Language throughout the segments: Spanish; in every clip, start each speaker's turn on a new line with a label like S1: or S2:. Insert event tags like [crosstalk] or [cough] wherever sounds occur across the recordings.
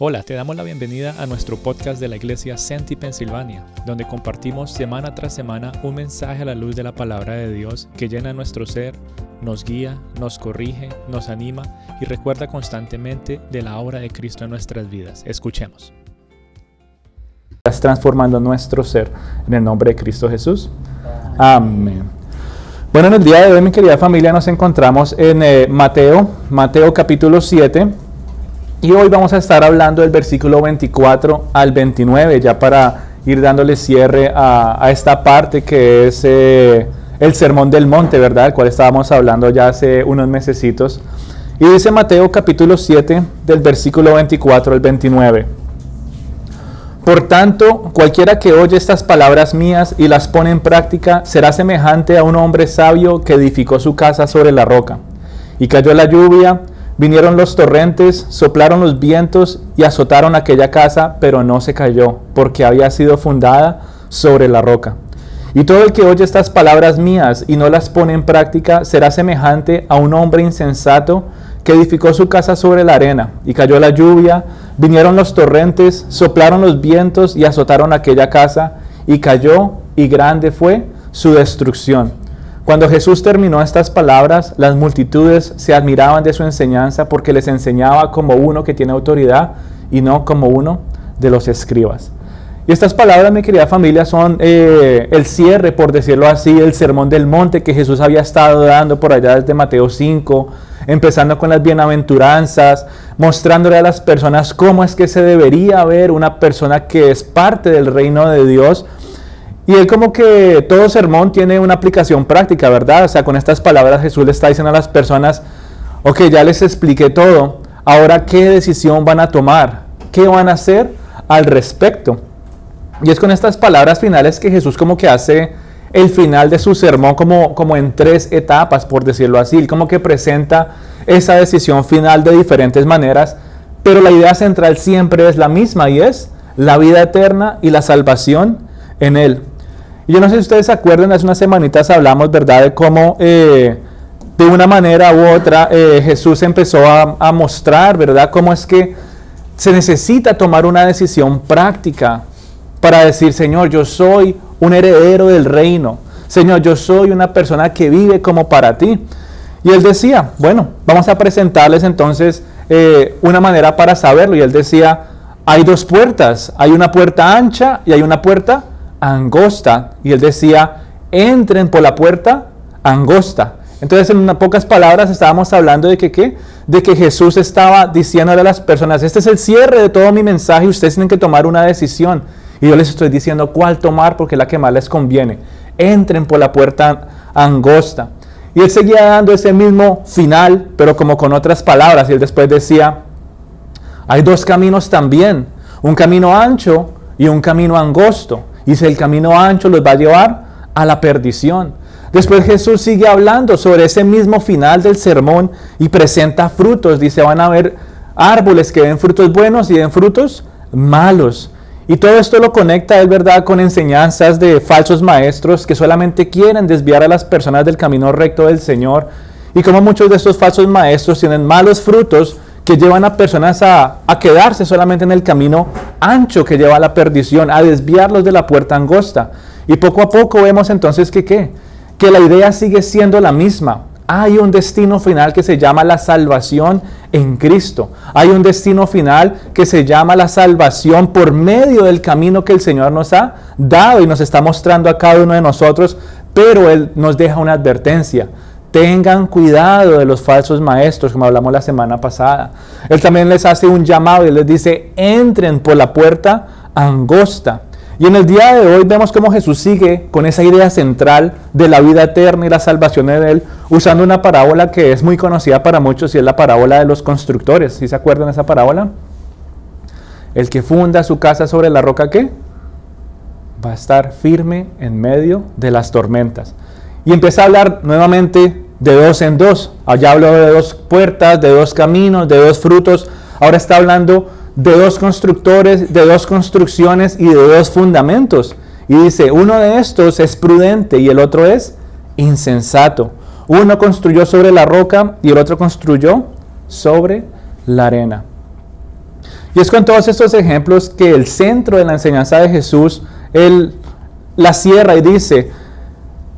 S1: Hola, te damos la bienvenida a nuestro podcast de la iglesia Senti Pensilvania, donde compartimos semana tras semana un mensaje a la luz de la palabra de Dios que llena nuestro ser, nos guía, nos corrige, nos anima y recuerda constantemente de la obra de Cristo en nuestras vidas. Escuchemos.
S2: Estás transformando nuestro ser en el nombre de Cristo Jesús. Amén. Bueno, en el día de hoy, mi querida familia, nos encontramos en eh, Mateo, Mateo capítulo 7. Y hoy vamos a estar hablando del versículo 24 al 29, ya para ir dándole cierre a, esta parte que es eh, el sermón del monte, ¿verdad? El cual estábamos hablando ya hace unos mesecitos. Y dice Mateo capítulo 7 del versículo 24 al 29. Por tanto, cualquiera que oye estas palabras mías y las pone en práctica será semejante a un hombre sabio que edificó su casa sobre la roca. Y cayó la lluvia, Vinieron los torrentes, soplaron los vientos y azotaron aquella casa, pero no se cayó, porque había sido fundada sobre la roca. Y todo el que oye estas palabras mías y no las pone en práctica será semejante a un hombre insensato que edificó su casa sobre la arena, y cayó la lluvia, vinieron los torrentes, soplaron los vientos y azotaron aquella casa, y cayó, y grande fue su destrucción. Cuando Jesús terminó estas palabras, las multitudes se admiraban de su enseñanza porque les enseñaba como uno que tiene autoridad y no como uno de los escribas. Y estas palabras, mi querida familia, son eh, el cierre, por decirlo así, el sermón del monte que Jesús había estado dando por allá desde Mateo 5, empezando con las bienaventuranzas, mostrándole a las personas cómo es que se debería ver una persona que es parte del reino de Dios y es como que todo sermón tiene una aplicación práctica, ¿verdad? O sea, con estas palabras Jesús le está diciendo a las personas, ok, ya les expliqué todo, ahora qué decisión van a tomar, qué van a hacer al respecto. Y es con estas palabras finales que Jesús como que hace el final de su sermón como, como en tres etapas, por decirlo así, como que presenta esa decisión final de diferentes maneras, pero la idea central siempre es la misma y es la vida eterna y la salvación en Él. Y yo no sé si ustedes se acuerdan, hace unas semanitas hablamos, ¿verdad?, de cómo eh, de una manera u otra eh, Jesús empezó a, mostrar, ¿verdad?, cómo es que se necesita tomar una decisión práctica para decir, Señor, yo soy un heredero del reino. Señor, yo soy una persona que vive como para ti. Y él decía, bueno, vamos a presentarles entonces eh, una manera para saberlo. Y él decía, hay dos puertas, hay una puerta ancha y hay una puerta angosta. Y él decía, entren por la puerta angosta. Entonces, en unas pocas palabras, estábamos hablando de que, ¿qué? De que Jesús estaba diciéndole a las personas, este es el cierre de todo mi mensaje, ustedes tienen que tomar una decisión. Y yo les estoy diciendo cuál tomar porque es la que más les conviene. Entren por la puerta angosta. Y él seguía dando ese mismo final, pero como con otras palabras. Y él después decía, hay dos caminos también, un camino ancho y un camino angosto. Y si el camino ancho los va a llevar a la perdición. Después Jesús sigue hablando sobre ese mismo final del sermón y presenta frutos. Dice, van a haber árboles que den frutos buenos y den frutos malos. Y todo esto lo conecta, es verdad, con enseñanzas de falsos maestros que solamente quieren desviar a las personas del camino recto del Señor. Y como muchos de estos falsos maestros tienen malos frutos que llevan a personas a, quedarse solamente en el camino ancho que lleva a la perdición, a desviarlos de la puerta angosta. Y poco a poco vemos entonces que ¿qué? Que la idea sigue siendo la misma. Hay un destino final que se llama la salvación en Cristo. Hay un destino final que se llama la salvación por medio del camino que el Señor nos ha dado y nos está mostrando a cada uno de nosotros, pero Él nos deja una advertencia. Tengan cuidado de los falsos maestros, como hablamos la semana pasada. Él también les hace un llamado y les dice, entren por la puerta angosta. Y en el día de hoy vemos cómo Jesús sigue con esa idea central de la vida eterna y la salvación de Él, usando una parábola que es muy conocida para muchos y es la parábola de los constructores. ¿Sí se acuerdan de esa parábola? El que funda su casa sobre la roca, ¿qué? Va a estar firme en medio de las tormentas. Y empieza a hablar nuevamente de dos en dos. Allá habló de dos puertas, de dos caminos, de dos frutos. Ahora está hablando de dos constructores, de dos construcciones y de dos fundamentos. Y dice, uno de estos es prudente y el otro es insensato. Uno construyó sobre la roca y el otro construyó sobre la arena. Y es con todos estos ejemplos que el centro de la enseñanza de Jesús, Él la cierra y dice,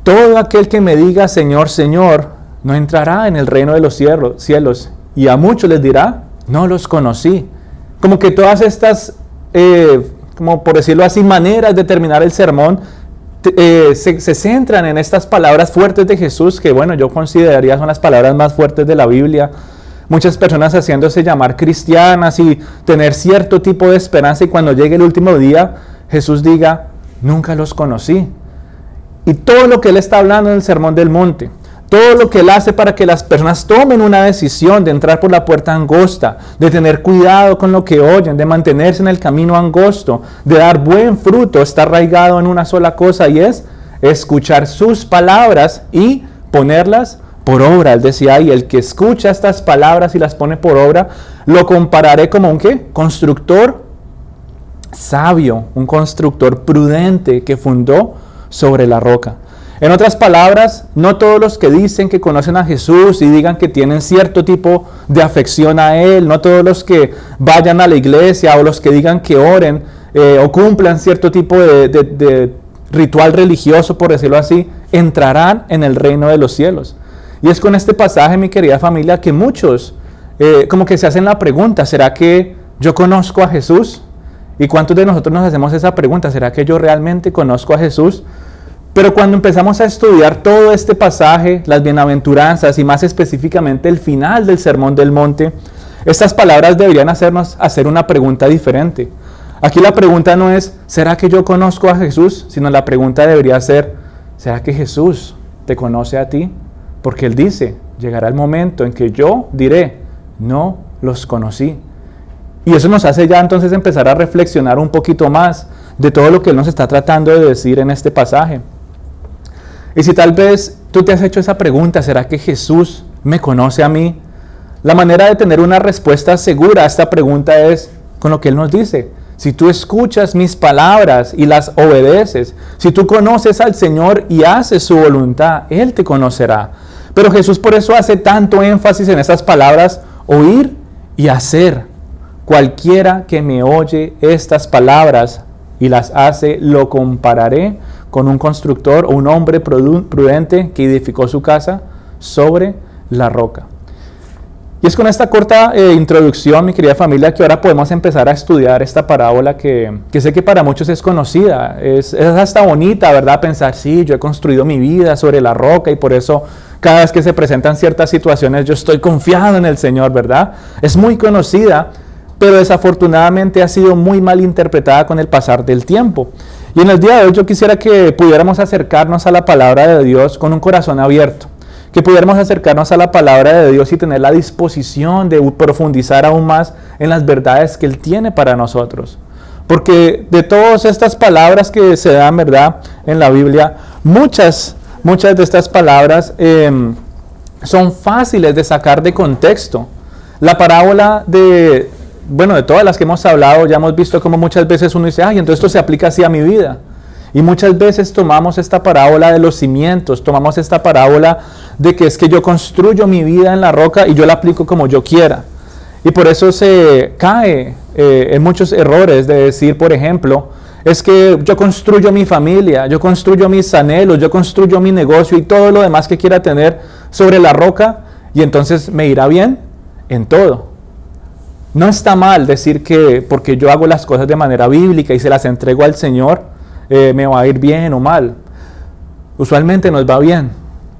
S2: todo aquel que me diga Señor, Señor, no entrará en el reino de los cielos. Y a muchos les dirá, no los conocí. Como que todas estas, eh, como por decirlo así, maneras de terminar el sermón, eh, se, se, centran en estas palabras fuertes de Jesús, que bueno, yo consideraría son las palabras más fuertes de la Biblia. Muchas personas haciéndose llamar cristianas y tener cierto tipo de esperanza y cuando llegue el último día, Jesús diga, nunca los conocí. Y todo lo que él está hablando en el Sermón del Monte, todo lo que él hace para que las personas tomen una decisión de entrar por la puerta angosta, de tener cuidado con lo que oyen, de mantenerse en el camino angosto, de dar buen fruto, está arraigado en una sola cosa y es escuchar sus palabras y ponerlas por obra. Él decía, y el que escucha estas palabras y las pone por obra, lo compararé como un qué? Constructor sabio, un constructor prudente que fundó sobre la roca. En otras palabras, no todos los que dicen que conocen a Jesús y digan que tienen cierto tipo de afección a Él, no todos los que vayan a la iglesia o los que digan que oren eh, o cumplan cierto tipo de ritual religioso, por decirlo así, entrarán en el reino de los cielos. Y es con este pasaje, mi querida familia, que muchos eh, como que se hacen la pregunta, ¿será que yo conozco a Jesús? ¿Y cuántos de nosotros nos hacemos esa pregunta? ¿Será que yo realmente conozco a Jesús? Pero cuando empezamos a estudiar todo este pasaje, las bienaventuranzas y más específicamente el final del Sermón del Monte, estas palabras deberían hacernos hacer una pregunta diferente. Aquí la pregunta no es, ¿será que yo conozco a Jesús? Sino la pregunta debería ser, ¿será que Jesús te conoce a ti? Porque Él dice, llegará el momento en que yo diré, no los conocí. Y eso nos hace ya entonces empezar a reflexionar un poquito más de todo lo que Él nos está tratando de decir en este pasaje. Y si tal vez tú te has hecho esa pregunta, ¿será que Jesús me conoce a mí? La manera de tener una respuesta segura a esta pregunta es con lo que Él nos dice. Si tú escuchas mis palabras y las obedeces, si tú conoces al Señor y haces su voluntad, Él te conocerá. Pero Jesús por eso hace tanto énfasis en esas palabras, oír y hacer. Cualquiera que me oye estas palabras y las hace, lo compararé con un constructor o un hombre prudente que edificó su casa sobre la roca. Y es con esta corta eh, introducción, mi querida familia, que ahora podemos empezar a estudiar esta parábola que, sé que para muchos es conocida. Es, es, hasta bonita, ¿verdad? Pensar, sí, yo he construido mi vida sobre la roca y por eso cada vez que se presentan ciertas situaciones yo estoy confiado en el Señor, ¿verdad? Es muy conocida, pero desafortunadamente ha sido muy mal interpretada con el pasar del tiempo. Y en el día de hoy yo quisiera que pudiéramos acercarnos a la palabra de Dios con un corazón abierto que pudiéramos acercarnos a la palabra de Dios y tener la disposición de profundizar aún más en las verdades que Él tiene para nosotros. Porque de todas estas palabras que se dan, ¿verdad? En la Biblia, muchas, muchas de estas palabras em, son fáciles de sacar de contexto. La parábola de, bueno, de todas las que hemos hablado, ya hemos visto como muchas veces uno dice, ay, entonces esto se aplica así a mi vida. Y muchas veces tomamos esta parábola de los cimientos, tomamos esta parábola de que es que yo construyo mi vida en la roca y yo la aplico como yo quiera. Y por eso se cae eh, en muchos errores de decir, por ejemplo, es que yo construyo mi familia, yo construyo mis anhelos, yo construyo mi negocio y todo lo demás que quiera tener sobre la roca y entonces me irá bien en todo. No está mal decir que porque yo hago las cosas de manera bíblica y se las entrego al Señor, eh, me va a ir bien o mal. Usualmente nos va bien,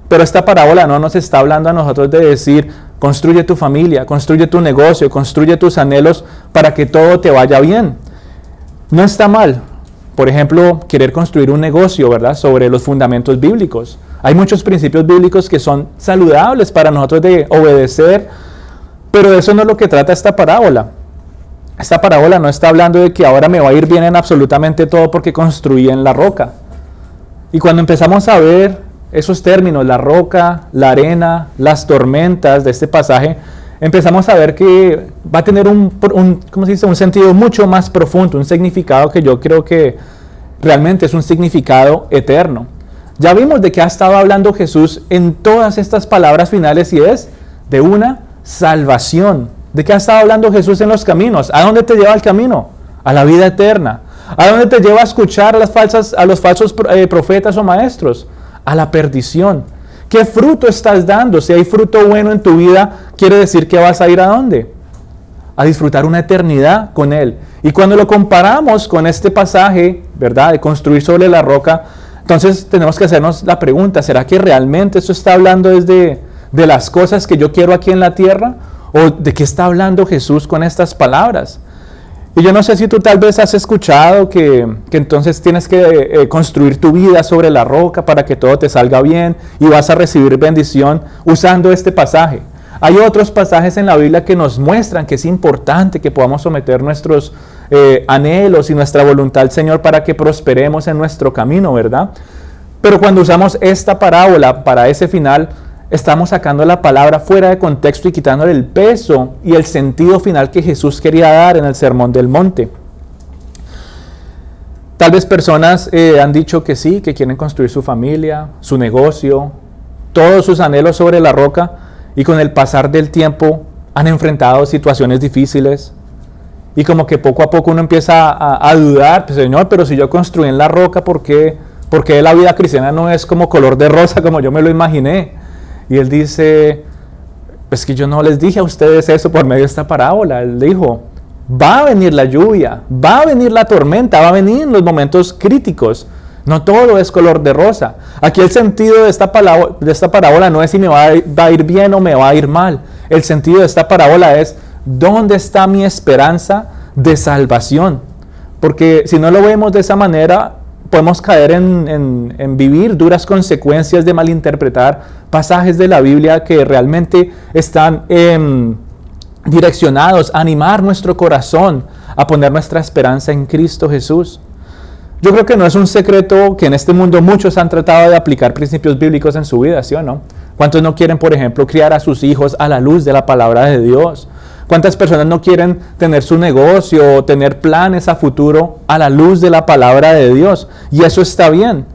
S2: pero esta parábola no nos está hablando a nosotros de decir, construye tu familia, construye tu negocio, construye tus anhelos para que todo te vaya bien. No está mal, por ejemplo, querer construir un negocio, ¿verdad? Sobre los fundamentos bíblicos. Hay muchos principios bíblicos que son saludables para nosotros de obedecer, pero eso no es lo que trata esta parábola. Esta parábola no está hablando de que ahora me va a ir bien en absolutamente todo porque construí en la roca. Y cuando empezamos a ver esos términos, la roca, la arena, las tormentas de este pasaje, empezamos a ver que va a tener un, un, dice? un sentido mucho más profundo, un significado que yo creo que realmente es un significado eterno. Ya vimos de qué ha estado hablando Jesús en todas estas palabras finales y es de una salvación. ¿De qué ha estado hablando Jesús en los caminos? ¿A dónde te lleva el camino? A la vida eterna. ¿A dónde te lleva a escuchar a, las falsas, a los falsos eh, profetas o maestros? A la perdición. ¿Qué fruto estás dando? Si hay fruto bueno en tu vida, quiere decir que vas a ir a dónde? A disfrutar una eternidad con Él. Y cuando lo comparamos con este pasaje, ¿verdad? De construir sobre la roca, entonces tenemos que hacernos la pregunta, ¿será que realmente esto está hablando desde de las cosas que yo quiero aquí en la tierra? ¿O de qué está hablando Jesús con estas palabras? Y yo no sé si tú tal vez has escuchado que, entonces tienes que eh, construir tu vida sobre la roca para que todo te salga bien y vas a recibir bendición usando este pasaje. Hay otros pasajes en la Biblia que nos muestran que es importante que podamos someter nuestros eh, anhelos y nuestra voluntad al Señor para que prosperemos en nuestro camino, ¿verdad? Pero cuando usamos esta parábola para ese final, estamos sacando la palabra fuera de contexto y quitándole el peso y el sentido final que Jesús quería dar en el Sermón del Monte. Tal vez personas eh, han dicho que sí, que quieren construir su familia, su negocio, todos sus anhelos sobre la roca y con el pasar del tiempo han enfrentado situaciones difíciles y como que poco a poco uno empieza a, dudar, pues, Señor, pero si yo construí en la roca, ¿por qué, ¿por qué la vida cristiana no es como color de rosa como yo me lo imaginé? Y él dice, es que yo no les dije a ustedes eso por medio de esta parábola. Él dijo, va a venir la lluvia, va a venir la tormenta, va a venir los momentos críticos. No todo es color de rosa. Aquí el sentido de esta parábola no es si me va a ir bien o me va a ir mal. El sentido de esta parábola es, ¿dónde está mi esperanza de salvación? Porque si no lo vemos de esa manera, podemos caer en, vivir duras consecuencias de malinterpretar pasajes de la Biblia que realmente están em, direccionados a animar nuestro corazón a poner nuestra esperanza en Cristo Jesús. Yo creo que no es un secreto que en este mundo muchos han tratado de aplicar principios bíblicos en su vida, ¿sí o no? ¿Cuántos no quieren, por ejemplo, criar a sus hijos a la luz de la palabra de Dios? ¿Cuántas personas no quieren tener su negocio o tener planes a futuro a la luz de la palabra de Dios? Y eso está bien.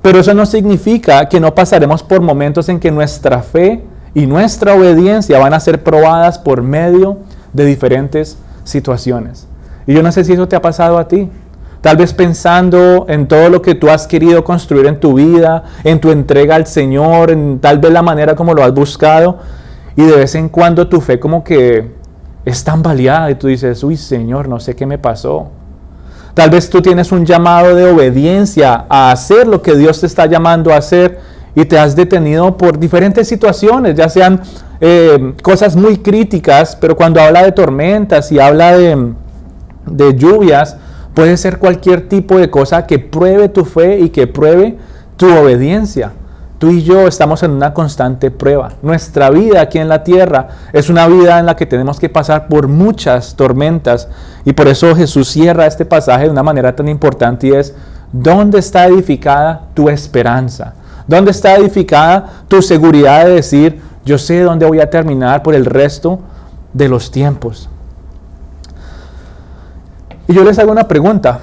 S2: Pero eso no significa que no pasaremos por momentos en que nuestra fe y nuestra obediencia van a ser probadas por medio de diferentes situaciones. Y yo no sé si eso te ha pasado a ti. Tal vez pensando en todo lo que tú has querido construir en tu vida, en tu entrega al Señor, en tal vez la manera como lo has buscado. Y de vez en cuando tu fe como que es tan baleada y tú dices, uy Señor, no sé qué me pasó. Tal vez tú tienes un llamado de obediencia a hacer lo que Dios te está llamando a hacer y te has detenido por diferentes situaciones, ya sean eh, cosas muy críticas, pero cuando habla de tormentas y habla de, de lluvias, puede ser cualquier tipo de cosa que pruebe tu fe y que pruebe tu obediencia. Tú y yo estamos en una constante prueba. Nuestra vida aquí en la tierra es una vida en la que tenemos que pasar por muchas tormentas. Y por eso Jesús cierra este pasaje de una manera tan importante y es, ¿dónde está edificada tu esperanza? ¿Dónde está edificada tu seguridad de decir, yo sé dónde voy a terminar por el resto de los tiempos? Y yo les hago una pregunta,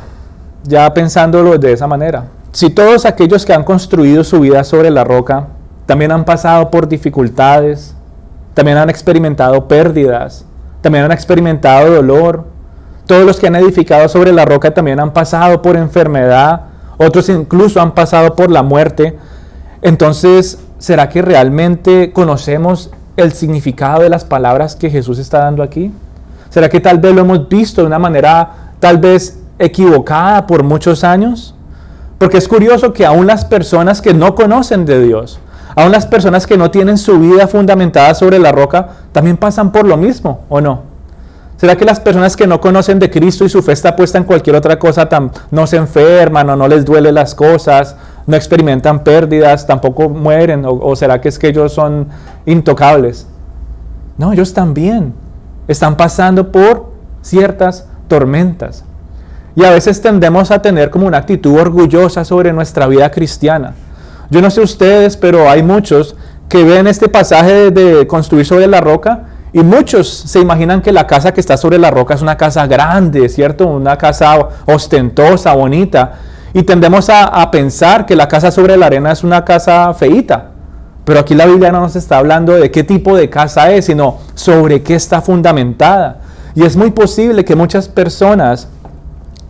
S2: ya pensándolo de esa manera. Si todos aquellos que han construido su vida sobre la roca también han pasado por dificultades, también han experimentado pérdidas, también han experimentado dolor, todos los que han edificado sobre la roca también han pasado por enfermedad, otros incluso han pasado por la muerte, entonces, ¿será que realmente conocemos el significado de las palabras que Jesús está dando aquí? ¿Será que tal vez lo hemos visto de una manera tal vez equivocada por muchos años? Porque es curioso que aún las personas que no conocen de Dios, aún las personas que no tienen su vida fundamentada sobre la roca, también pasan por lo mismo, ¿o no? ¿Será que las personas que no conocen de Cristo y su fe está puesta en cualquier otra cosa, no se enferman o no les duele las cosas, no experimentan pérdidas, tampoco mueren? ¿O, o será que es que ellos son intocables? No, ellos también están pasando por ciertas tormentas. Y a veces tendemos a tener como una actitud orgullosa sobre nuestra vida cristiana. Yo no sé ustedes, pero hay muchos que ven este pasaje de construir sobre la roca y muchos se imaginan que la casa que está sobre la roca es una casa grande, ¿cierto? Una casa ostentosa, bonita. Y tendemos a, pensar que la casa sobre la arena es una casa feita. Pero aquí la Biblia no nos está hablando de qué tipo de casa es, sino sobre qué está fundamentada. Y es muy posible que muchas personas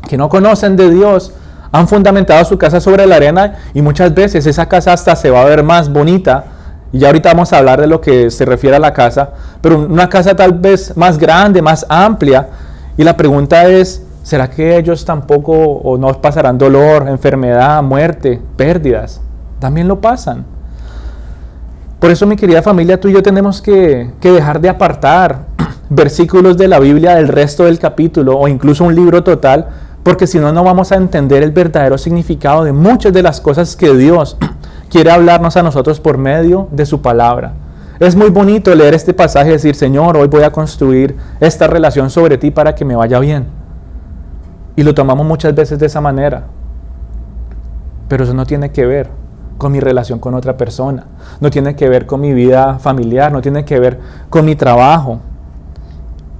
S2: que no conocen de Dios han fundamentado su casa sobre la arena y muchas veces esa casa hasta se va a ver más bonita. Y ya ahorita vamos a hablar de lo que se refiere a la casa, pero una casa tal vez más grande, más amplia. Y la pregunta es, ¿será que ellos tampoco o no pasarán dolor, enfermedad, muerte, pérdidas? También lo pasan. Por eso, mi querida familia, tú y yo tenemos que, que dejar de apartar [clears throat] versículos de la Biblia del resto del capítulo o incluso un libro total porque si no, no vamos a entender el verdadero significado de muchas de las cosas que Dios [clears throat] quiere hablarnos a nosotros por medio de su palabra. Es muy bonito leer este pasaje y decir, Señor, hoy voy a construir esta relación sobre ti para que me vaya bien. Y lo tomamos muchas veces de esa manera. Pero eso no tiene que ver con mi relación con otra persona, no tiene que ver con mi vida familiar, no tiene que ver con mi trabajo,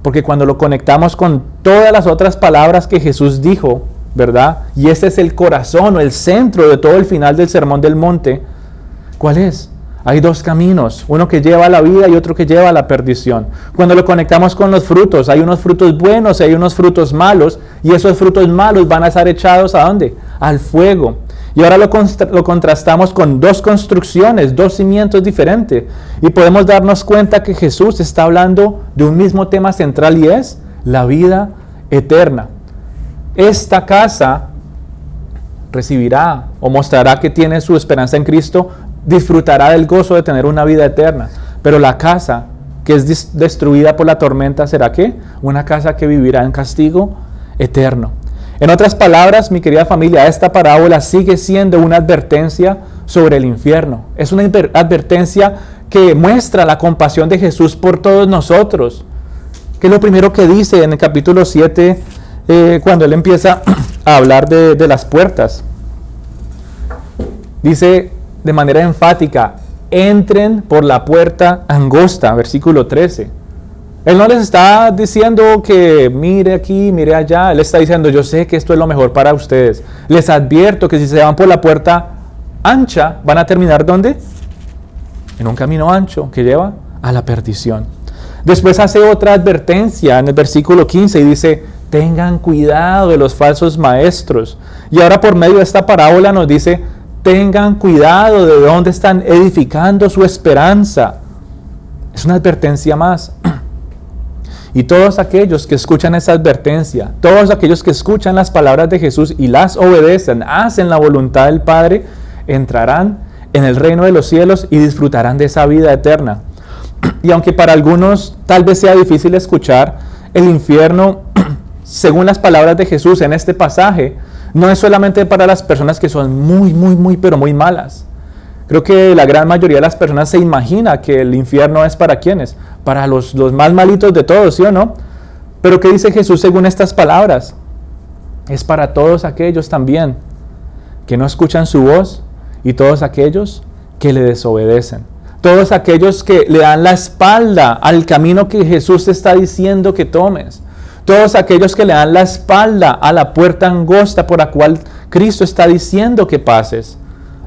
S2: porque cuando lo conectamos con todas las otras palabras que Jesús dijo, ¿verdad? Y ese es el corazón o el centro de todo el final del Sermón del Monte. ¿Cuál es? Hay dos caminos, uno que lleva a la vida y otro que lleva a la perdición. Cuando lo conectamos con los frutos, hay unos frutos buenos y hay unos frutos malos, y esos frutos malos van a ser echados a dónde? Al fuego. Y ahora lo, contrastamos con dos construcciones, dos cimientos diferentes. Y podemos darnos cuenta que Jesús está hablando de un mismo tema central y es la vida eterna. Esta casa recibirá o mostrará que tiene su esperanza en Cristo, disfrutará del gozo de tener una vida eterna. Pero la casa que es destruida por la tormenta será qué? Una casa que vivirá en castigo eterno. En otras palabras, mi querida familia, esta parábola sigue siendo una advertencia sobre el infierno. Es una advertencia que muestra la compasión de Jesús por todos nosotros. Que es lo primero que dice en el capítulo 7, eh, cuando él empieza [clears throat] a hablar de, de las puertas. Dice de manera enfática, entren por la puerta angosta, versículo 13. Él no les está diciendo que mire aquí, mire allá. Él está diciendo, yo sé que esto es lo mejor para ustedes. Les advierto que si se van por la puerta ancha, van a terminar ¿dónde? En un camino ancho que lleva a la perdición. Después hace otra advertencia en el versículo 15 y dice, tengan cuidado de los falsos maestros. Y ahora por medio de esta parábola nos dice, tengan cuidado de dónde están edificando su esperanza. Es una advertencia más. [clears throat] Y todos aquellos que escuchan esa advertencia, todos aquellos que escuchan las palabras de Jesús y las obedecen, hacen la voluntad del Padre, entrarán en el reino de los cielos y disfrutarán de esa vida eterna. [clears throat] Y aunque para algunos tal vez sea difícil escuchar, el infierno, [clears throat] según las palabras de Jesús en este pasaje, no es solamente para las personas que son muy, muy, muy, pero muy malas. Creo que la gran mayoría de las personas se imagina que el infierno es para quienes, para los, los más malitos de todos, ¿sí o no? Pero ¿qué dice Jesús según estas palabras? Es para todos aquellos también que no escuchan su voz y todos aquellos que le desobedecen. Todos aquellos que le dan la espalda al camino que Jesús está diciendo que tomes. Todos aquellos que le dan la espalda a la puerta angosta por la cual Cristo está diciendo que pases.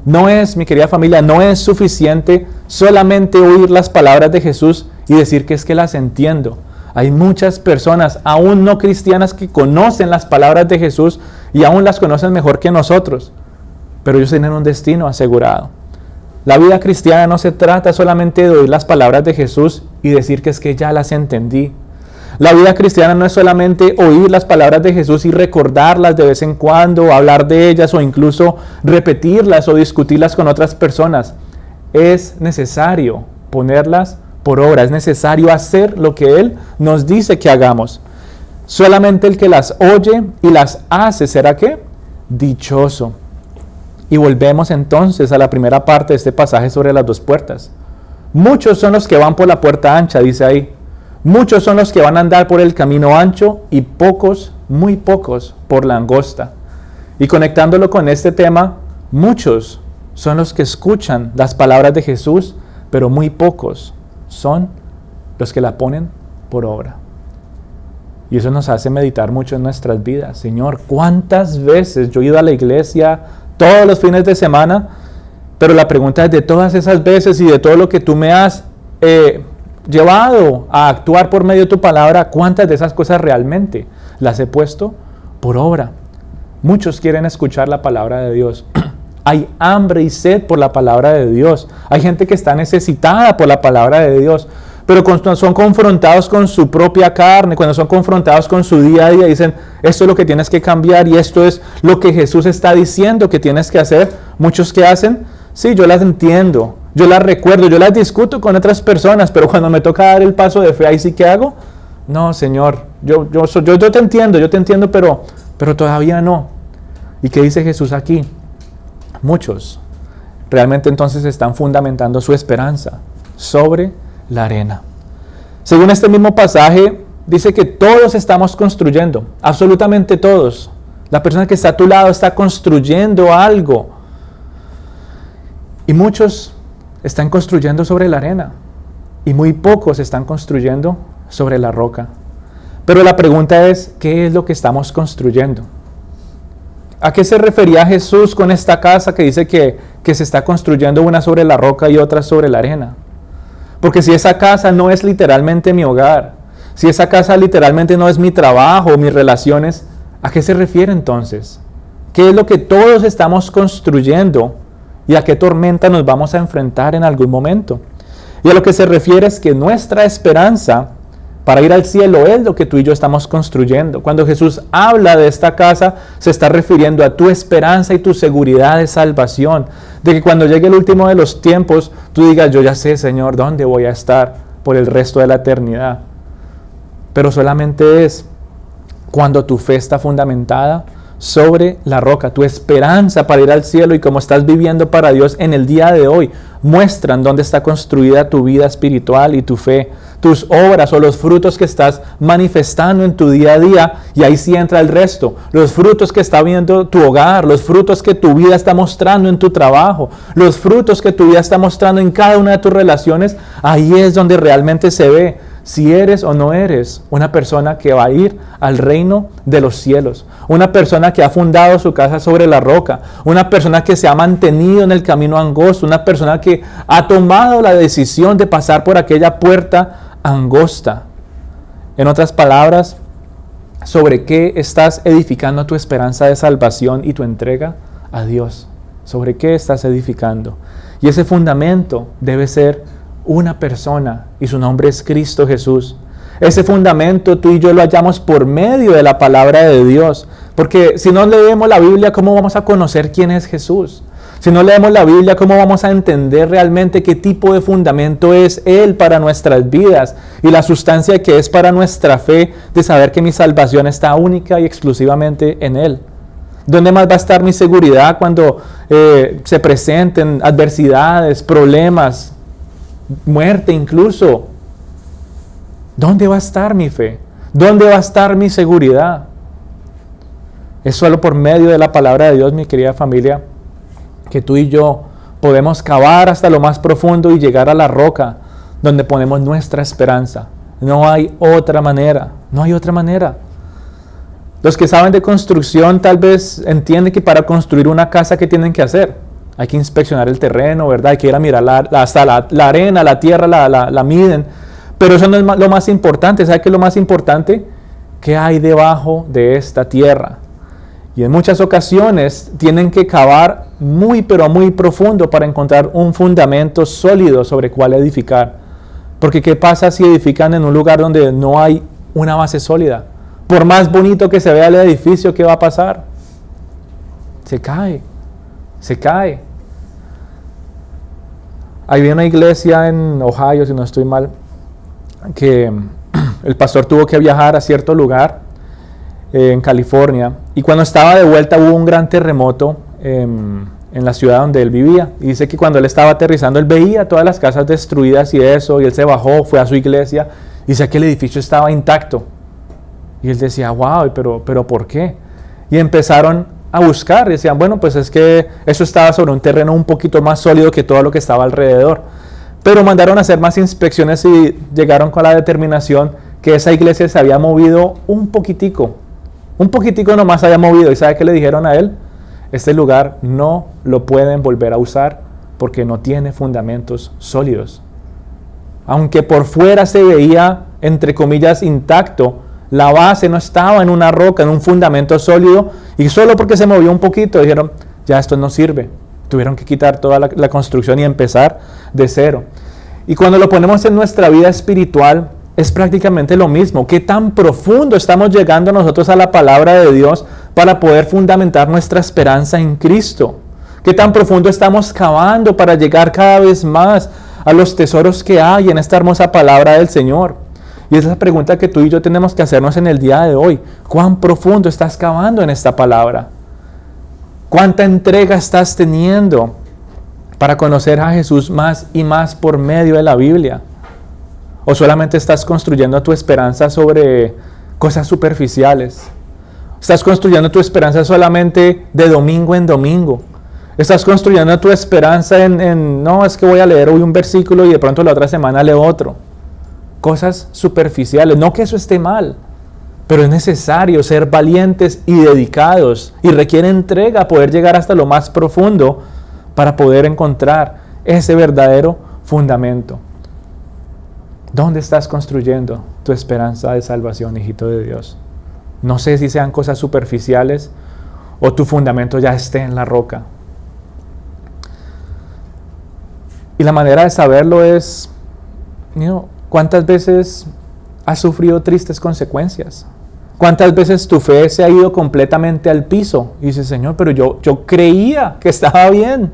S2: No es, mi querida familia, no es suficiente solamente oír las palabras de Jesús y decir que es que las entiendo. Hay muchas personas, aún no cristianas, que conocen las palabras de Jesús y aún las conocen mejor que nosotros, pero ellos tienen un destino asegurado. La vida cristiana no se trata solamente de oír las palabras de Jesús y decir que es que ya las entendí. La vida cristiana no es solamente oír las palabras de Jesús y recordarlas de vez en cuando, hablar de ellas o incluso repetirlas o discutirlas con otras personas. Es necesario ponerlas por obra, es necesario hacer lo que Él nos dice que hagamos. Solamente el que las oye y las hace será que dichoso. Y volvemos entonces a la primera parte de este pasaje sobre las dos puertas. Muchos son los que van por la puerta ancha, dice ahí, Muchos son los que van a andar por el camino ancho y pocos, muy pocos, por la angosta. Y conectándolo con este tema, muchos son los que escuchan las palabras de Jesús, pero muy pocos son los que la ponen por obra. Y eso nos hace meditar mucho en nuestras vidas. Señor, ¿cuántas veces yo he ido a la iglesia todos los fines de semana Pero la pregunta es de todas esas veces y de todo lo que tú me has eh, llevado a actuar por medio de tu palabra, ¿cuántas de esas cosas realmente las he puesto por obra? Muchos quieren escuchar la palabra de Dios. [clears throat] Hay hambre y sed por la palabra de Dios. Hay gente que está necesitada por la palabra de Dios. Pero cuando son confrontados con su propia carne, cuando son confrontados con su día a día, dicen, esto es lo que tienes que cambiar y esto es lo que Jesús está diciendo que tienes que hacer. Muchos que hacen, sí, yo las entiendo, yo las recuerdo, yo las discuto con otras personas, pero cuando me toca dar el paso de fe, ahí sí que hago. No, Señor, yo, yo, yo, yo te entiendo, yo te entiendo, pero, pero todavía no. ¿Y qué dice Jesús aquí? Muchos realmente entonces están fundamentando su esperanza sobre la arena. Según este mismo pasaje, dice que todos estamos construyendo, absolutamente todos. La persona que está a tu lado está construyendo algo. Y muchos están construyendo sobre la arena. Y muy pocos están construyendo sobre la roca. Pero la pregunta es, ¿qué es lo que estamos construyendo? ¿A qué se refería Jesús con esta casa que dice que, se está construyendo una sobre la roca y otra sobre la arena? Porque si esa casa no es literalmente mi hogar, si esa casa literalmente no es mi trabajo, mis relaciones, ¿a qué se refiere entonces? ¿Qué es lo que todos estamos construyendo y a qué tormenta nos vamos a enfrentar en algún momento? Y a lo que se refiere es que nuestra esperanza para ir al cielo es lo que tú y yo estamos construyendo. Cuando Jesús habla de esta casa, se está refiriendo a tu esperanza y tu seguridad de salvación. De que cuando llegue el último de los tiempos, tú digas, yo ya sé, Señor, dónde voy a estar por el resto de la eternidad. Pero solamente es cuando tu fe está fundamentada sobre la roca, tu esperanza para ir al cielo y cómo estás viviendo para Dios en el día de hoy, muestran dónde está construida tu vida espiritual y tu fe, tus obras o los frutos que estás manifestando en tu día a día, y ahí sí entra el resto, los frutos que está viendo tu hogar, los frutos que tu vida está mostrando en tu trabajo, los frutos que tu vida está mostrando en cada una de tus relaciones, ahí es donde realmente se ve si eres o no eres una persona que va a ir al reino de los cielos, una persona que ha fundado su casa sobre la roca, una persona que se ha mantenido en el camino angosto, una persona que ha tomado la decisión de pasar por aquella puerta angosta. En otras palabras, sobre qué estás edificando tu esperanza de salvación y tu entrega a Dios. ¿Sobre qué estás edificando? Y ese fundamento debe ser una persona y su nombre es Cristo Jesús. Ese fundamento tú y yo lo hallamos por medio de la palabra de Dios. Porque si no leemos la Biblia, ¿cómo vamos a conocer quién es Jesús? Si no leemos la Biblia, ¿cómo vamos a entender realmente qué tipo de fundamento es Él para nuestras vidas y la sustancia que es para nuestra fe de saber que mi salvación está única y exclusivamente en Él? ¿Dónde más va a estar mi seguridad cuando eh, se presenten adversidades, problemas, muerte incluso. ¿Dónde va a estar mi fe? ¿Dónde va a estar mi seguridad? Es solo por medio de la palabra de Dios, mi querida familia, que tú y yo podemos cavar hasta lo más profundo y llegar a la roca donde ponemos nuestra esperanza. No hay otra manera, no hay otra manera. Los que saben de construcción tal vez entienden que para construir una casa, ¿qué tienen que hacer? Hay que inspeccionar el terreno, ¿verdad? Hay que ir a mirar la, hasta la, arena, la tierra, la, miden. Pero eso no es lo más importante. ¿Sabe qué es lo más importante? ¿Qué hay debajo de esta tierra? Y en muchas ocasiones tienen que cavar muy, pero muy profundo para encontrar un fundamento sólido sobre cuál edificar. Porque ¿qué pasa si edifican en un lugar donde no hay una base sólida? Por más bonito que se vea el edificio, ¿qué va a pasar? Se cae se cae. Había una iglesia en Ohio, si no estoy mal, que [clears throat] el pastor tuvo que viajar a cierto lugar eh, en California y cuando estaba de vuelta hubo un gran terremoto en la ciudad donde él vivía. Y dice que cuando él estaba aterrizando, él veía todas las casas destruidas y eso, y él se bajó, fue a su iglesia, y dice que el edificio estaba intacto. Y él decía, wow, pero, pero ¿por qué? Y empezaron a buscar. Y decían, bueno, pues es que eso estaba sobre un terreno un poquito más sólido que todo lo que estaba alrededor. Pero mandaron a hacer más inspecciones y llegaron con la determinación que esa iglesia se había movido un poquitico. Un poquitico nomás había movido. ¿Y sabe qué le dijeron a él? Este lugar no lo pueden volver a usar porque no tiene fundamentos sólidos. Aunque por fuera se veía, entre comillas, intacto, la base no estaba en una roca, en un fundamento sólido, y solo porque se movió un poquito dijeron, ya esto no sirve. Tuvieron que quitar toda la, construcción y empezar de cero. Y cuando lo ponemos en nuestra vida espiritual, es prácticamente lo mismo. ¿Qué tan profundo estamos llegando nosotros a la palabra de Dios para poder fundamentar nuestra esperanza en Cristo? ¿Qué tan profundo estamos cavando para llegar cada vez más a los tesoros que hay en esta hermosa palabra del Señor? Y esa es la pregunta que tú y yo tenemos que hacernos en el día de hoy. ¿Cuán profundo estás cavando en esta palabra? ¿Cuánta entrega estás teniendo para conocer a Jesús más y más por medio de la Biblia? ¿O solamente estás construyendo tu esperanza sobre cosas superficiales? ¿Estás construyendo tu esperanza solamente de domingo en domingo? ¿Estás construyendo tu esperanza en, no, es que voy a leer hoy un versículo y de pronto la otra semana leo otro? Cosas superficiales. No que eso esté mal, pero es necesario ser valientes y dedicados y requiere entrega poder llegar hasta lo más profundo para poder encontrar ese verdadero fundamento. ¿Dónde estás construyendo tu esperanza de salvación, hijito de Dios? No sé si sean cosas superficiales o tu fundamento ya esté en la roca. Y la manera de saberlo es, ¿cuántas veces has sufrido tristes consecuencias? ¿Cuántas veces tu fe se ha ido completamente al piso? Y dices, Señor, pero yo, yo creía que estaba bien.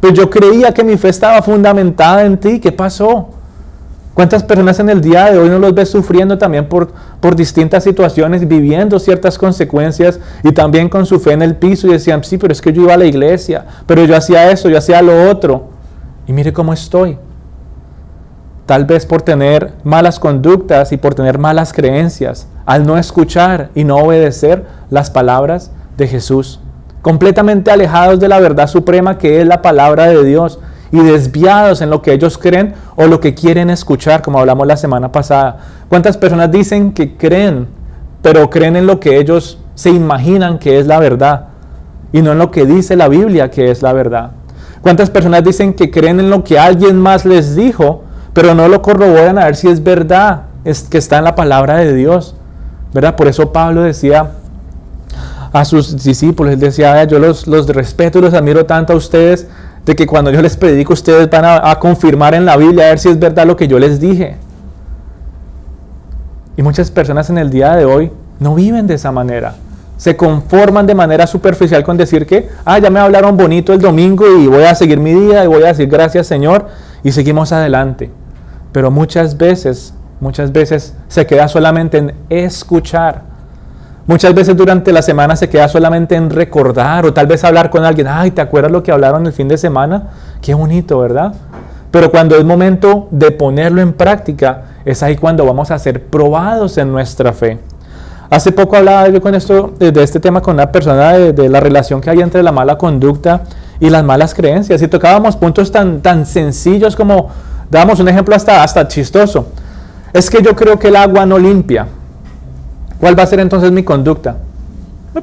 S2: Pero yo creía que mi fe estaba fundamentada en ti. ¿Qué pasó? ¿Cuántas personas en el día de hoy no los ves sufriendo también por, por distintas situaciones, viviendo ciertas consecuencias y también con su fe en el piso y decían, sí, pero es que yo iba a la iglesia, pero yo hacía eso, yo hacía lo otro. Y mire cómo estoy. Tal vez por tener malas conductas y por tener malas creencias, al no escuchar y no obedecer las palabras de Jesús. Completamente alejados de la verdad suprema que es la palabra de Dios y desviados en lo que ellos creen o lo que quieren escuchar, como hablamos la semana pasada. ¿Cuántas personas dicen que creen, pero creen en lo que ellos se imaginan que es la verdad y no en lo que dice la Biblia que es la verdad? ¿Cuántas personas dicen que creen en lo que alguien más les dijo, pero no lo corroboran a ver si es verdad, es que está en la palabra de Dios? ¿Verdad? Por eso Pablo decía a sus discípulos, él decía, yo los, los respeto y los admiro tanto a ustedes, de que cuando yo les predico ustedes van a, confirmar en la Biblia a ver si es verdad lo que yo les dije. Y muchas personas en el día de hoy no viven de esa manera. Se conforman de manera superficial con decir que, ah, ya me hablaron bonito el domingo y voy a seguir mi día y voy a decir gracias Señor y seguimos adelante. Pero muchas veces, muchas veces se queda solamente en escuchar Muchas veces durante la semana se queda solamente en recordar o tal vez hablar con alguien, ay, ¿te acuerdas lo que hablaron el fin de semana? Qué bonito, ¿verdad? Pero cuando es momento de ponerlo en práctica, es ahí cuando vamos a ser probados en nuestra fe. Hace poco hablaba yo con esto, de este tema con una persona de, la relación que hay entre la mala conducta y las malas creencias. Y tocábamos puntos tan, tan sencillos como, dábamos un ejemplo hasta, hasta chistoso. Es que yo creo que el agua no limpia. ¿Cuál va a ser entonces mi conducta?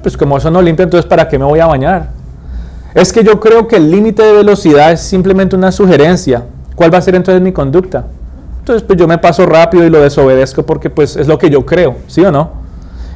S2: Pues como eso no limpia, entonces ¿para qué me voy a bañar? Es que yo creo que el límite de velocidad es simplemente una sugerencia. ¿Cuál va a ser entonces mi conducta? Entonces pues yo me paso rápido y lo desobedezco porque pues es lo que yo creo, ¿sí o no?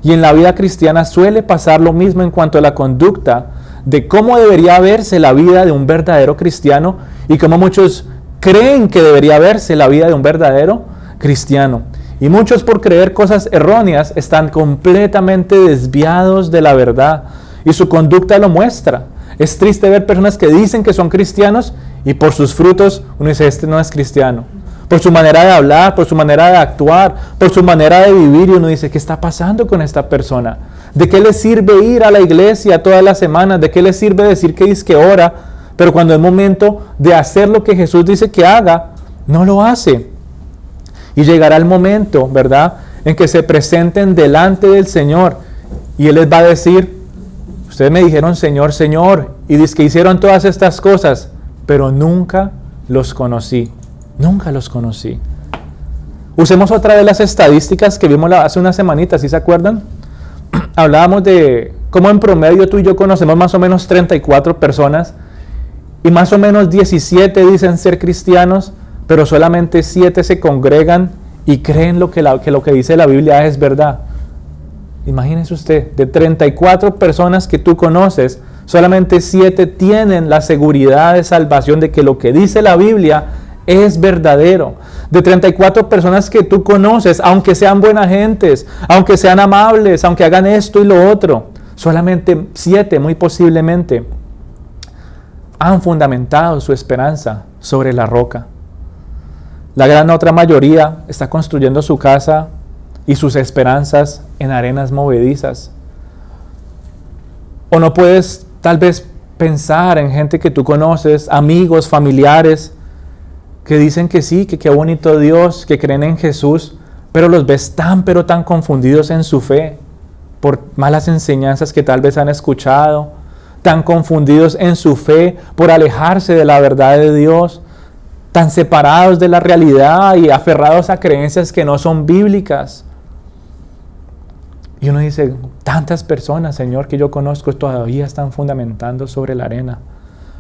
S2: Y en la vida cristiana suele pasar lo mismo en cuanto a la conducta de cómo debería verse la vida de un verdadero cristiano y cómo muchos creen que debería verse la vida de un verdadero cristiano. Y muchos por creer cosas erróneas están completamente desviados de la verdad y su conducta lo muestra. Es triste ver personas que dicen que son cristianos y por sus frutos uno dice, este no es cristiano. Por su manera de hablar, por su manera de actuar, por su manera de vivir y uno dice, ¿qué está pasando con esta persona? ¿De qué le sirve ir a la iglesia todas las semanas? ¿De qué le sirve decir que dice que ora? Pero cuando es momento de hacer lo que Jesús dice que haga, no lo hace. Y llegará el momento, ¿verdad?, en que se presenten delante del Señor y Él les va a decir, ustedes me dijeron Señor, Señor, y dice que hicieron todas estas cosas, pero nunca los conocí, nunca los conocí. Usemos otra de las estadísticas que vimos hace unas semanitas, ¿sí se acuerdan? [clears throat] Hablábamos de cómo en promedio tú y yo conocemos más o menos 34 personas y más o menos 17 dicen ser cristianos, pero solamente 7 se congregan y creen lo que, lo que dice la Biblia es verdad. Imagínese usted, de 34 personas que tú conoces, solamente 7 tienen la seguridad de salvación de que lo que dice la Biblia es verdadero. De 34 personas que tú conoces, aunque sean buenas gentes, aunque sean amables, aunque hagan esto y lo otro, solamente 7 muy posiblemente han fundamentado su esperanza sobre la roca. La gran otra mayoría está construyendo su casa y sus esperanzas en arenas movedizas. O no puedes tal vez pensar en gente que tú conoces, amigos, familiares, que dicen que sí, que qué bonito Dios, que creen en Jesús, pero los ves tan pero tan confundidos en su fe por malas enseñanzas que tal vez han escuchado, tan confundidos en su fe por alejarse de la verdad de Dios, tan separados de la realidad y aferrados a creencias que no son bíblicas. Y uno dice, tantas personas, Señor, que yo conozco todavía están fundamentando sobre la arena.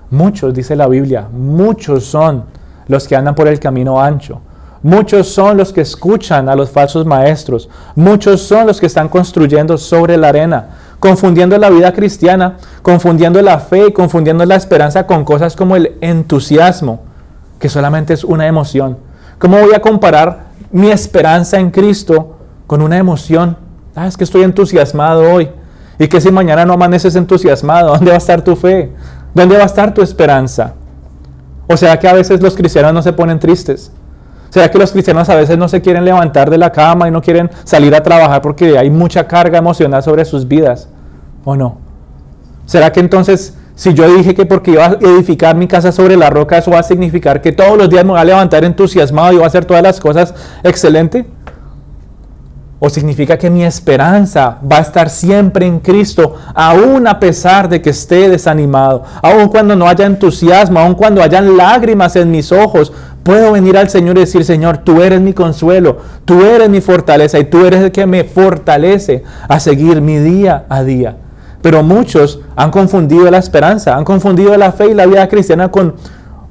S2: Muchos, dice la Biblia, muchos son los que andan por el camino ancho. Muchos son los que escuchan a los falsos maestros. Muchos son los que están construyendo sobre la arena, confundiendo la vida cristiana, confundiendo la fe y confundiendo la esperanza con cosas como el entusiasmo, que solamente es una emoción. ¿Cómo voy a comparar mi esperanza en Cristo con una emoción? Ah, es que estoy entusiasmado hoy. ¿Y que si mañana no amaneces entusiasmado? [laughs] ¿Dónde va a estar tu fe? ¿Dónde va a estar tu esperanza? ¿O sea que a veces los cristianos no se ponen tristes? ¿Será que los cristianos a veces no se quieren levantar de la cama y no quieren salir a trabajar porque hay mucha carga emocional sobre sus vidas? ¿O no? ¿Será que entonces si yo dije que porque iba a edificar mi casa sobre la roca, eso va a significar que todos los días me voy a levantar entusiasmado y voy a hacer todas las cosas excelente? ¿O significa que mi esperanza va a estar siempre en Cristo, aún a pesar de que esté desanimado, aún cuando no haya entusiasmo, aún cuando hayan lágrimas en mis ojos? Puedo venir al Señor y decir, Señor, tú eres mi consuelo, tú eres mi fortaleza y tú eres el que me fortalece a seguir mi día a día. Pero muchos han confundido la esperanza, han confundido la fe y la vida cristiana con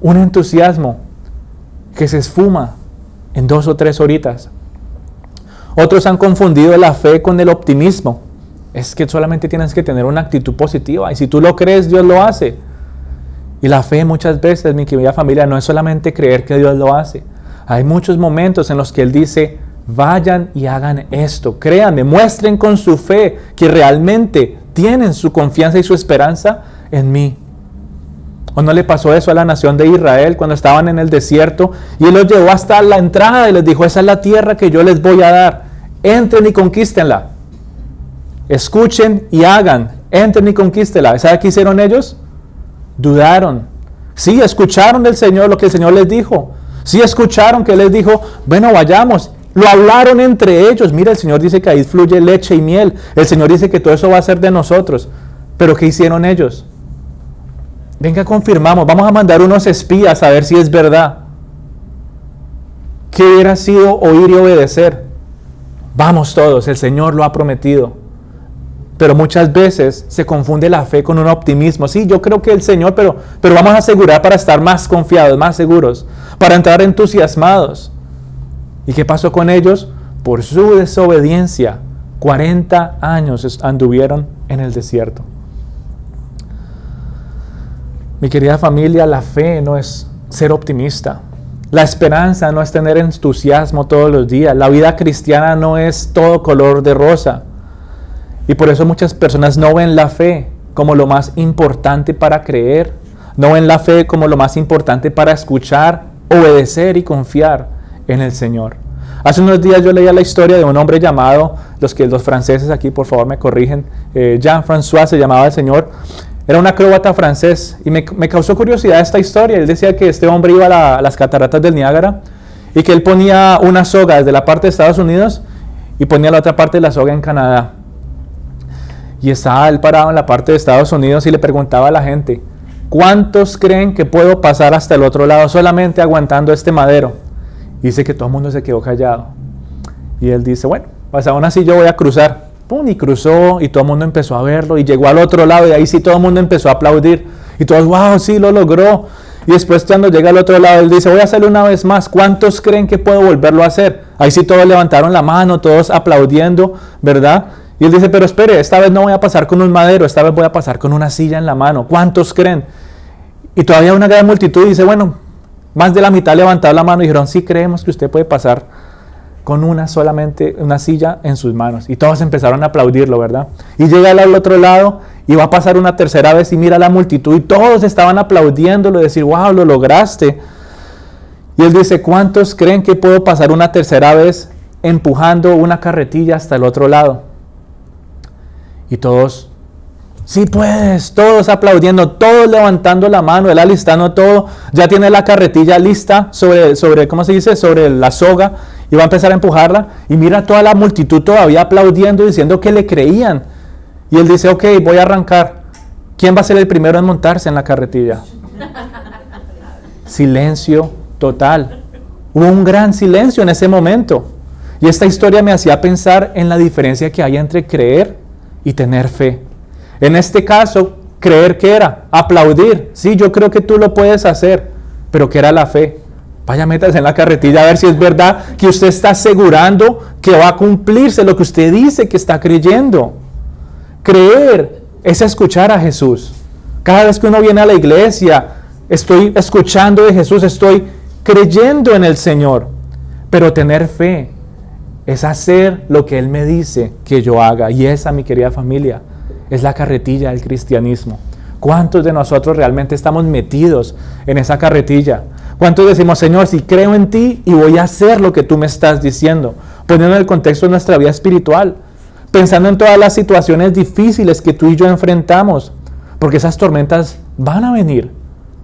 S2: un entusiasmo que se esfuma en dos o tres horitas. Otros han confundido la fe con el optimismo. Es que solamente tienes que tener una actitud positiva y si tú lo crees, Dios lo hace. Y la fe muchas veces, mi querida familia, no es solamente creer que Dios lo hace. Hay muchos momentos en los que Él dice, vayan y hagan esto, créanme, muestren con su fe que realmente tienen su confianza y su esperanza en mí. ¿O no le pasó eso a la nación de Israel cuando estaban en el desierto? Y Él los llevó hasta la entrada y les dijo, esa es la tierra que yo les voy a dar entren y conquístenla. Escuchen y hagan, entren y conquístenla. ¿Sabe qué hicieron ellos? Dudaron. Sí, escucharon del Señor lo que el Señor les dijo. Sí, escucharon que les dijo, bueno, vayamos. Lo hablaron entre ellos. Mira, el Señor dice que ahí fluye leche y miel. El Señor dice que todo eso va a ser de nosotros. Pero ¿qué hicieron ellos? Venga, confirmamos. Vamos a mandar unos espías a ver si es verdad. ¿Qué hubiera sido oír y obedecer? Vamos todos, el Señor lo ha prometido. Pero muchas veces se confunde la fe con un optimismo. Sí, yo creo que el Señor, pero, pero vamos a asegurar para estar más confiados, más seguros, para entrar entusiasmados. ¿Y qué pasó con ellos? Por su desobediencia, 40 años anduvieron en el desierto. Mi querida familia, la fe no es ser optimista. La esperanza no es tener entusiasmo todos los días. La vida cristiana no es todo color de rosa. Y por eso muchas personas no ven la fe como lo más importante para creer. No ven la fe como lo más importante para escuchar, obedecer y confiar en el Señor. Hace unos días yo leía la historia de un hombre llamado, los que los franceses aquí por favor me corrigen, eh, Jean-François se llamaba el Señor, era un acróbata francés y me, causó curiosidad esta historia. Él decía que este hombre iba a, las cataratas del Niágara y que él ponía una soga desde la parte de Estados Unidos y ponía la otra parte de la soga en Canadá. Y estaba él parado en la parte de Estados Unidos y le preguntaba a la gente, ¿cuántos creen que puedo pasar hasta el otro lado solamente aguantando este madero? Y dice que todo el mundo se quedó callado. Y él dice, bueno, pues aún así yo voy a cruzar. ¡Pum! Y cruzó y todo el mundo empezó a verlo y llegó al otro lado y ahí sí todo el mundo empezó a aplaudir. Y todos, wow, sí, lo logró. Y después cuando llega al otro lado, él dice, voy a hacerlo una vez más. ¿Cuántos creen que puedo volverlo a hacer? Ahí sí todos levantaron la mano, todos aplaudiendo, ¿verdad? Y él dice, pero espere, esta vez no voy a pasar con un madero, esta vez voy a pasar con una silla en la mano. ¿Cuántos creen? Y todavía una gran multitud dice, bueno, más de la mitad levantaron la mano y dijeron, sí creemos que usted puede pasar con una solamente, una silla en sus manos. Y todos empezaron a aplaudirlo, ¿verdad? Y llega al otro lado y va a pasar una tercera vez y mira la multitud y todos estaban aplaudiéndolo decir, wow, lo lograste. Y él dice, ¿cuántos creen que puedo pasar una tercera vez empujando una carretilla hasta el otro lado? Y todos Sí puedes, todos aplaudiendo, todos levantando la mano, él alistando todo, ya tiene la carretilla lista sobre, sobre, ¿cómo se dice? Sobre la soga y va a empezar a empujarla y mira toda la multitud todavía aplaudiendo, diciendo que le creían. Y él dice, ok, voy a arrancar. ¿Quién va a ser el primero en montarse en la carretilla? Silencio total. Hubo un gran silencio en ese momento. Y esta historia me hacía pensar en la diferencia que hay entre creer y tener fe. En este caso, creer que era, aplaudir. Sí, yo creo que tú lo puedes hacer, pero que era la fe. Vaya, métase en la carretilla a ver si es verdad que usted está asegurando que va a cumplirse lo que usted dice que está creyendo. Creer es escuchar a Jesús. Cada vez que uno viene a la iglesia, estoy escuchando de Jesús, estoy creyendo en el Señor. Pero tener fe es hacer lo que Él me dice que yo haga. Y esa, mi querida familia, es la carretilla del cristianismo. ¿Cuántos de nosotros realmente estamos metidos en esa carretilla? ¿Cuántos decimos, Señor, si creo en ti y voy a hacer lo que tú me estás diciendo? Poniendo en el contexto de nuestra vida espiritual, pensando en todas las situaciones difíciles que tú y yo enfrentamos, porque esas tormentas van a venir.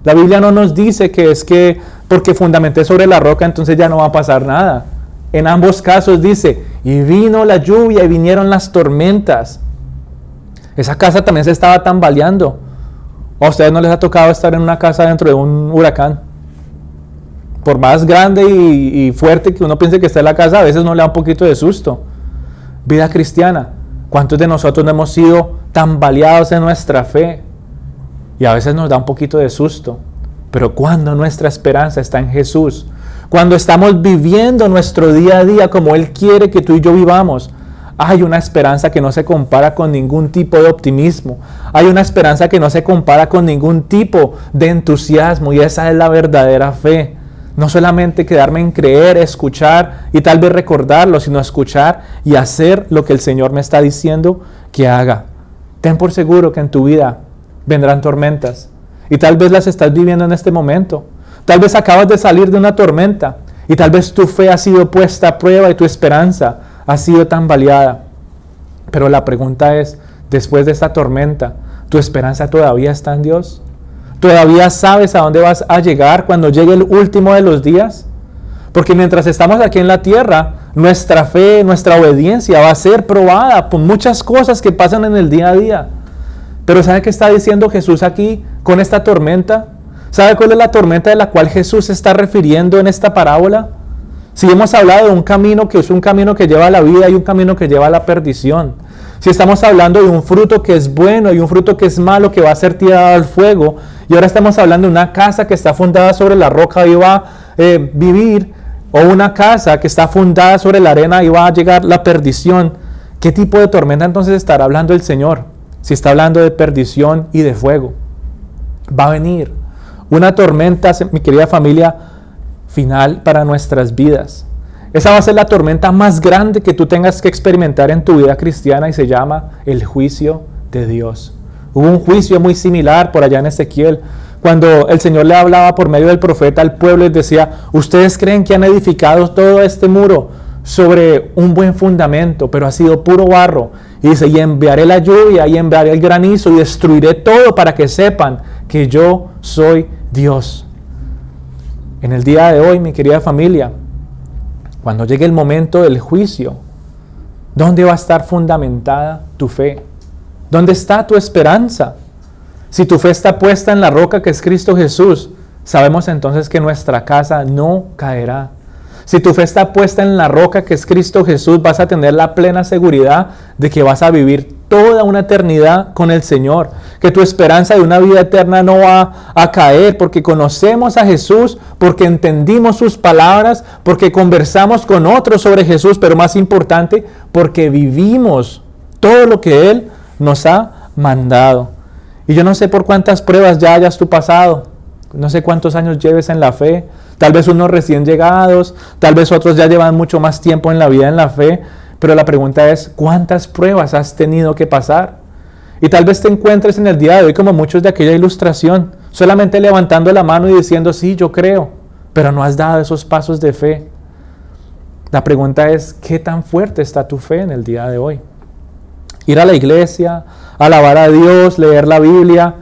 S2: La Biblia no nos dice que es que porque fundamenté sobre la roca entonces ya no va a pasar nada. En ambos casos dice, y vino la lluvia y vinieron las tormentas. Esa casa también se estaba tambaleando. ¿A ustedes no les ha tocado estar en una casa dentro de un huracán? Por más grande y, fuerte que uno piense que está en la casa, a veces no le da un poquito de susto. Vida cristiana. ¿Cuántos de nosotros no hemos sido tambaleados en nuestra fe? Y a veces nos da un poquito de susto. Pero cuando nuestra esperanza está en Jesús, cuando estamos viviendo nuestro día a día como Él quiere que tú y yo vivamos, hay una esperanza que no se compara con ningún tipo de optimismo. Hay una esperanza que no se compara con ningún tipo de entusiasmo y esa es la verdadera fe. No solamente quedarme en creer, escuchar y tal vez recordarlo, sino escuchar y hacer lo que el Señor me está diciendo que haga. Ten por seguro que en tu vida vendrán tormentas y tal vez las estás viviendo en este momento. Tal vez acabas de salir de una tormenta y tal vez tu fe ha sido puesta a prueba y tu esperanza ha sido tan baleada. Pero la pregunta es, después de esta tormenta, ¿tu esperanza todavía está en Dios? ¿Todavía sabes a dónde vas a llegar cuando llegue el último de los días? Porque mientras estamos aquí en la tierra, nuestra fe, nuestra obediencia va a ser probada por muchas cosas que pasan en el día a día. Pero ¿sabe qué está diciendo Jesús aquí con esta tormenta? ¿Sabe cuál es la tormenta de la cual Jesús se está refiriendo en esta parábola? Si hemos hablado de un camino que es un camino que lleva a la vida y un camino que lleva a la perdición. Si estamos hablando de un fruto que es bueno y un fruto que es malo que va a ser tirado al fuego. Y ahora estamos hablando de una casa que está fundada sobre la roca y va a eh, vivir. O una casa que está fundada sobre la arena y va a llegar la perdición. ¿Qué tipo de tormenta entonces estará hablando el Señor? Si está hablando de perdición y de fuego. Va a venir una tormenta, mi querida familia, final para nuestras vidas. Esa va a ser la tormenta más grande que tú tengas que experimentar en tu vida cristiana y se llama el juicio de Dios. Hubo un juicio muy similar por allá en Ezequiel, cuando el Señor le hablaba por medio del profeta al pueblo y decía, ustedes creen que han edificado todo este muro sobre un buen fundamento, pero ha sido puro barro. Y dice, y enviaré la lluvia y enviaré el granizo y destruiré todo para que sepan que yo soy Dios. En el día de hoy, mi querida familia, cuando llegue el momento del juicio, ¿dónde va a estar fundamentada tu fe? ¿Dónde está tu esperanza? Si tu fe está puesta en la roca que es Cristo Jesús, sabemos entonces que nuestra casa no caerá. Si tu fe está puesta en la roca que es Cristo Jesús, vas a tener la plena seguridad de que vas a vivir toda una eternidad con el Señor, que tu esperanza de una vida eterna no va a caer, porque conocemos a Jesús, porque entendimos sus palabras, porque conversamos con otros sobre Jesús, pero más importante, porque vivimos todo lo que Él nos ha mandado. Y yo no sé por cuántas pruebas ya hayas tú pasado, no sé cuántos años lleves en la fe, tal vez unos recién llegados, tal vez otros ya llevan mucho más tiempo en la vida en la fe, pero la pregunta es, ¿cuántas pruebas has tenido que pasar? Y tal vez te encuentres en el día de hoy como muchos de aquella ilustración, solamente levantando la mano y diciendo, sí, yo creo, pero no has dado esos pasos de fe. La pregunta es, ¿qué tan fuerte está tu fe en el día de hoy? Ir a la iglesia, alabar a Dios, leer la Biblia,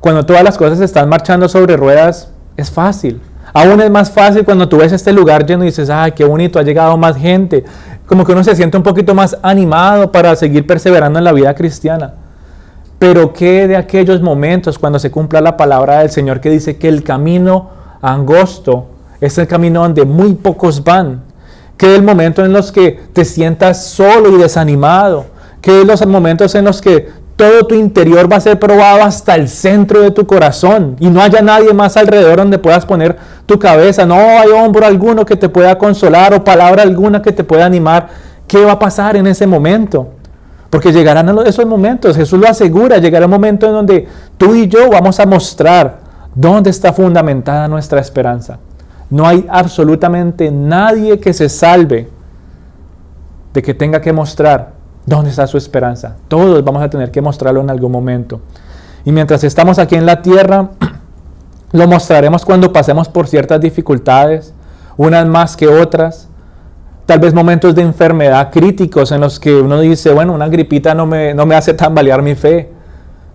S2: cuando todas las cosas están marchando sobre ruedas, es fácil. Aún es más fácil cuando tú ves este lugar lleno y dices, ay, qué bonito, ha llegado más gente. Como que uno se siente un poquito más animado para seguir perseverando en la vida cristiana. Pero ¿qué de aquellos momentos cuando se cumpla la palabra del Señor que dice que el camino angosto es el camino donde muy pocos van? ¿Qué del momento en los que te sientas solo y desanimado? ¿Qué de los momentos en los que todo tu interior va a ser probado hasta el centro de tu corazón y no haya nadie más alrededor donde puedas poner tu cabeza. No hay hombro alguno que te pueda consolar o palabra alguna que te pueda animar. ¿Qué va a pasar en ese momento? Porque llegarán esos momentos, Jesús lo asegura, llegará un momento en donde tú y yo vamos a mostrar dónde está fundamentada nuestra esperanza. No hay absolutamente nadie que se salve de que tenga que mostrar ¿Dónde está su esperanza? Todos vamos a tener que mostrarlo en algún momento. Y mientras estamos aquí en la tierra, [clears throat] lo mostraremos cuando pasemos por ciertas dificultades, unas más que otras. Tal vez momentos de enfermedad críticos en los que uno dice, bueno, una gripita no me, no me hace tambalear mi fe,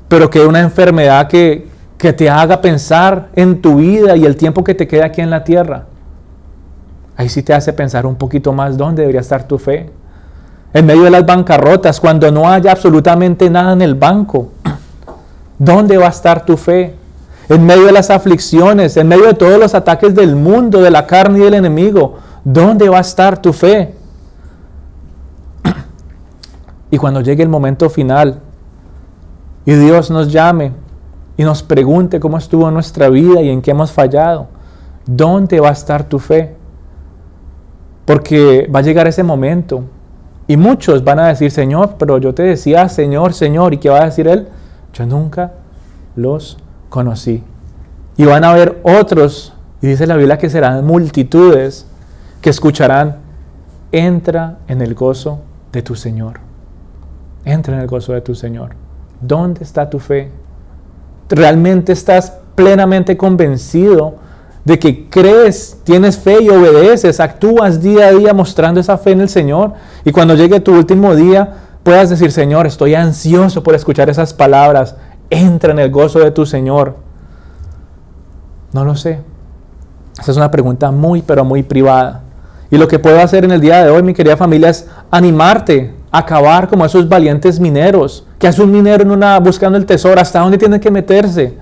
S2: pero que una enfermedad que, que te haga pensar en tu vida y el tiempo que te queda aquí en la tierra. Ahí sí te hace pensar un poquito más dónde debería estar tu fe en medio de las bancarrotas, cuando no haya absolutamente nada en el banco. ¿Dónde va a estar tu fe? En medio de las aflicciones, en medio de todos los ataques del mundo, de la carne y del enemigo, ¿dónde va a estar tu fe? Y cuando llegue el momento final y Dios nos llame y nos pregunte cómo estuvo nuestra vida y en qué hemos fallado, ¿dónde va a estar tu fe? Porque va a llegar ese momento y muchos van a decir, Señor, pero yo te decía, Señor, Señor. ¿Y qué va a decir Él? Yo nunca los conocí. Y van a haber otros, y dice la Biblia que serán multitudes, que escucharán, entra en el gozo de tu Señor. Entra en el gozo de tu Señor. ¿Dónde está tu fe? ¿Realmente estás plenamente convencido de que crees, tienes fe y obedeces, actúas día a día mostrando esa fe en el Señor. Y cuando llegue tu último día, puedas decir, Señor, estoy ansioso por escuchar esas palabras. Entra en el gozo de tu Señor. No lo sé. Esa es una pregunta muy, pero muy privada. Y lo que puedo hacer en el día de hoy, mi querida familia, es animarte a acabar como esos valientes mineros. que hace un minero en una, buscando el tesoro? ¿Hasta dónde tiene que meterse?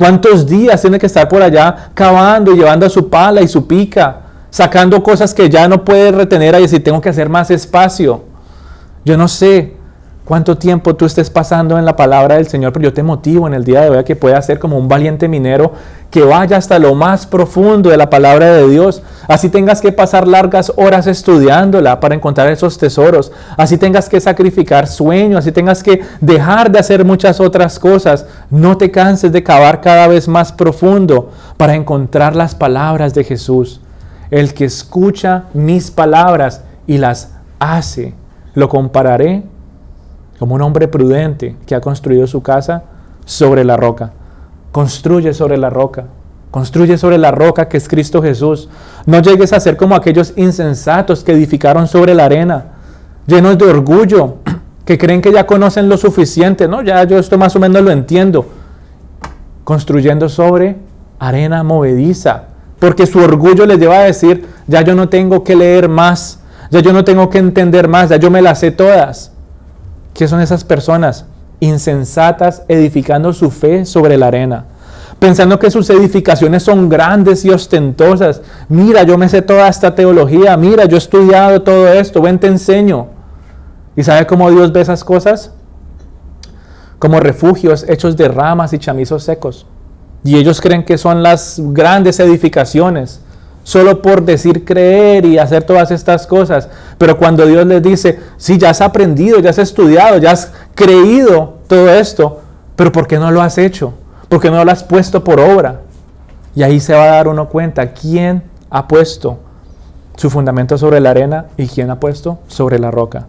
S2: ¿Cuántos días tiene que estar por allá cavando y llevando su pala y su pica, sacando cosas que ya no puede retener ahí si tengo que hacer más espacio? Yo no sé cuánto tiempo tú estés pasando en la palabra del Señor, pero yo te motivo en el día de hoy a que puedas ser como un valiente minero que vaya hasta lo más profundo de la palabra de Dios. Así tengas que pasar largas horas estudiándola para encontrar esos tesoros. Así tengas que sacrificar sueños, así tengas que dejar de hacer muchas otras cosas. No te canses de cavar cada vez más profundo para encontrar las palabras de Jesús. El que escucha mis palabras y las hace, lo compararé como un hombre prudente que ha construido su casa sobre la roca. Construye sobre la roca. Construye sobre la roca que es Cristo Jesús. No llegues a ser como aquellos insensatos que edificaron sobre la arena, llenos de orgullo, [clears throat] que creen que ya conocen lo suficiente. No, ya yo esto más o menos lo entiendo. Construyendo sobre arena movediza, porque su orgullo les lleva a decir, ya yo no tengo que leer más, ya yo no tengo que entender más, ya yo me las sé todas. ¿Qué son esas personas? Insensatas edificando su fe sobre la arena, pensando que sus edificaciones son grandes y ostentosas. Mira, yo me sé toda esta teología, mira, yo he estudiado todo esto, ven, te enseño. ¿Y sabe cómo Dios ve esas cosas? como refugios hechos de ramas y chamizos secos. Y ellos creen que son las grandes edificaciones, solo por decir creer y hacer todas estas cosas. Pero cuando Dios les dice, sí, ya has aprendido, ya has estudiado, ya has creído todo esto, pero ¿por qué no lo has hecho? ¿Por qué no lo has puesto por obra? Y ahí se va a dar uno cuenta quién ha puesto su fundamento sobre la arena y quién ha puesto sobre la roca.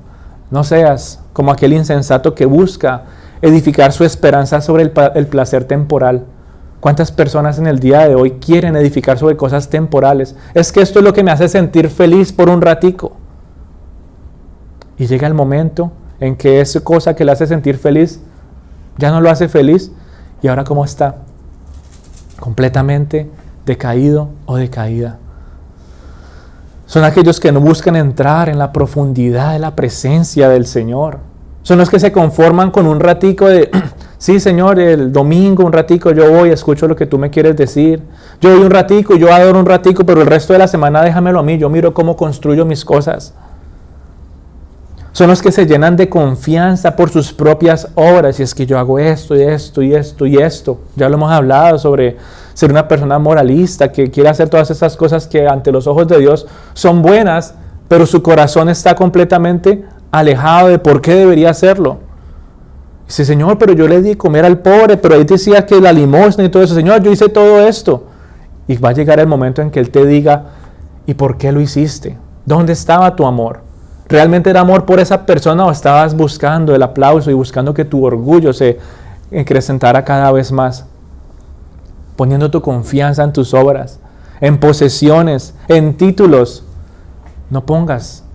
S2: No seas como aquel insensato que busca edificar su esperanza sobre el, el placer temporal ¿Cuántas personas en el día de hoy quieren edificar sobre cosas temporales? Es que esto es lo que me hace sentir feliz por un ratico. Y llega el momento en que esa cosa que le hace sentir feliz ya no lo hace feliz. ¿Y ahora cómo está? Completamente decaído o decaída. Son aquellos que no buscan entrar en la profundidad de la presencia del Señor. Son los que se conforman con un ratico de [clears throat] Sí, Señor, el domingo un ratico yo voy, escucho lo que tú me quieres decir. Yo voy un ratico, yo adoro un ratico, pero el resto de la semana déjamelo a mí, yo miro cómo construyo mis cosas. Son los que se llenan de confianza por sus propias obras. Y es que yo hago esto y esto y esto y esto. Ya lo hemos hablado sobre ser una persona moralista que quiere hacer todas esas cosas que ante los ojos de Dios son buenas, pero su corazón está completamente alejado de por qué debería hacerlo. Dice, Señor, pero yo le di comer al pobre, pero ahí decía que la limosna y todo eso. Señor, yo hice todo esto. Y va a llegar el momento en que Él te diga, ¿y por qué lo hiciste? ¿Dónde estaba tu amor? ¿Realmente era amor por esa persona o estabas buscando el aplauso y buscando que tu orgullo se acrecentara cada vez más? Poniendo tu confianza en tus obras, en posesiones, en títulos. No pongas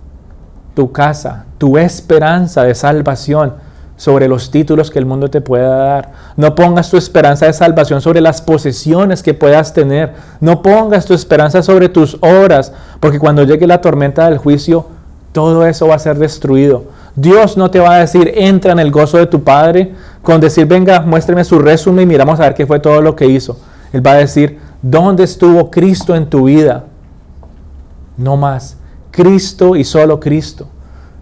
S2: tu casa, tu esperanza de salvación sobre los títulos que el mundo te pueda dar. No pongas tu esperanza de salvación sobre las posesiones que puedas tener. No pongas tu esperanza sobre tus obras, porque cuando llegue la tormenta del juicio, todo eso va a ser destruido. Dios no te va a decir, entra en el gozo de tu Padre, con decir, venga, muéstreme su resumen y miramos a ver qué fue todo lo que hizo. Él va a decir, ¿dónde estuvo Cristo en tu vida? No más. Cristo y solo Cristo.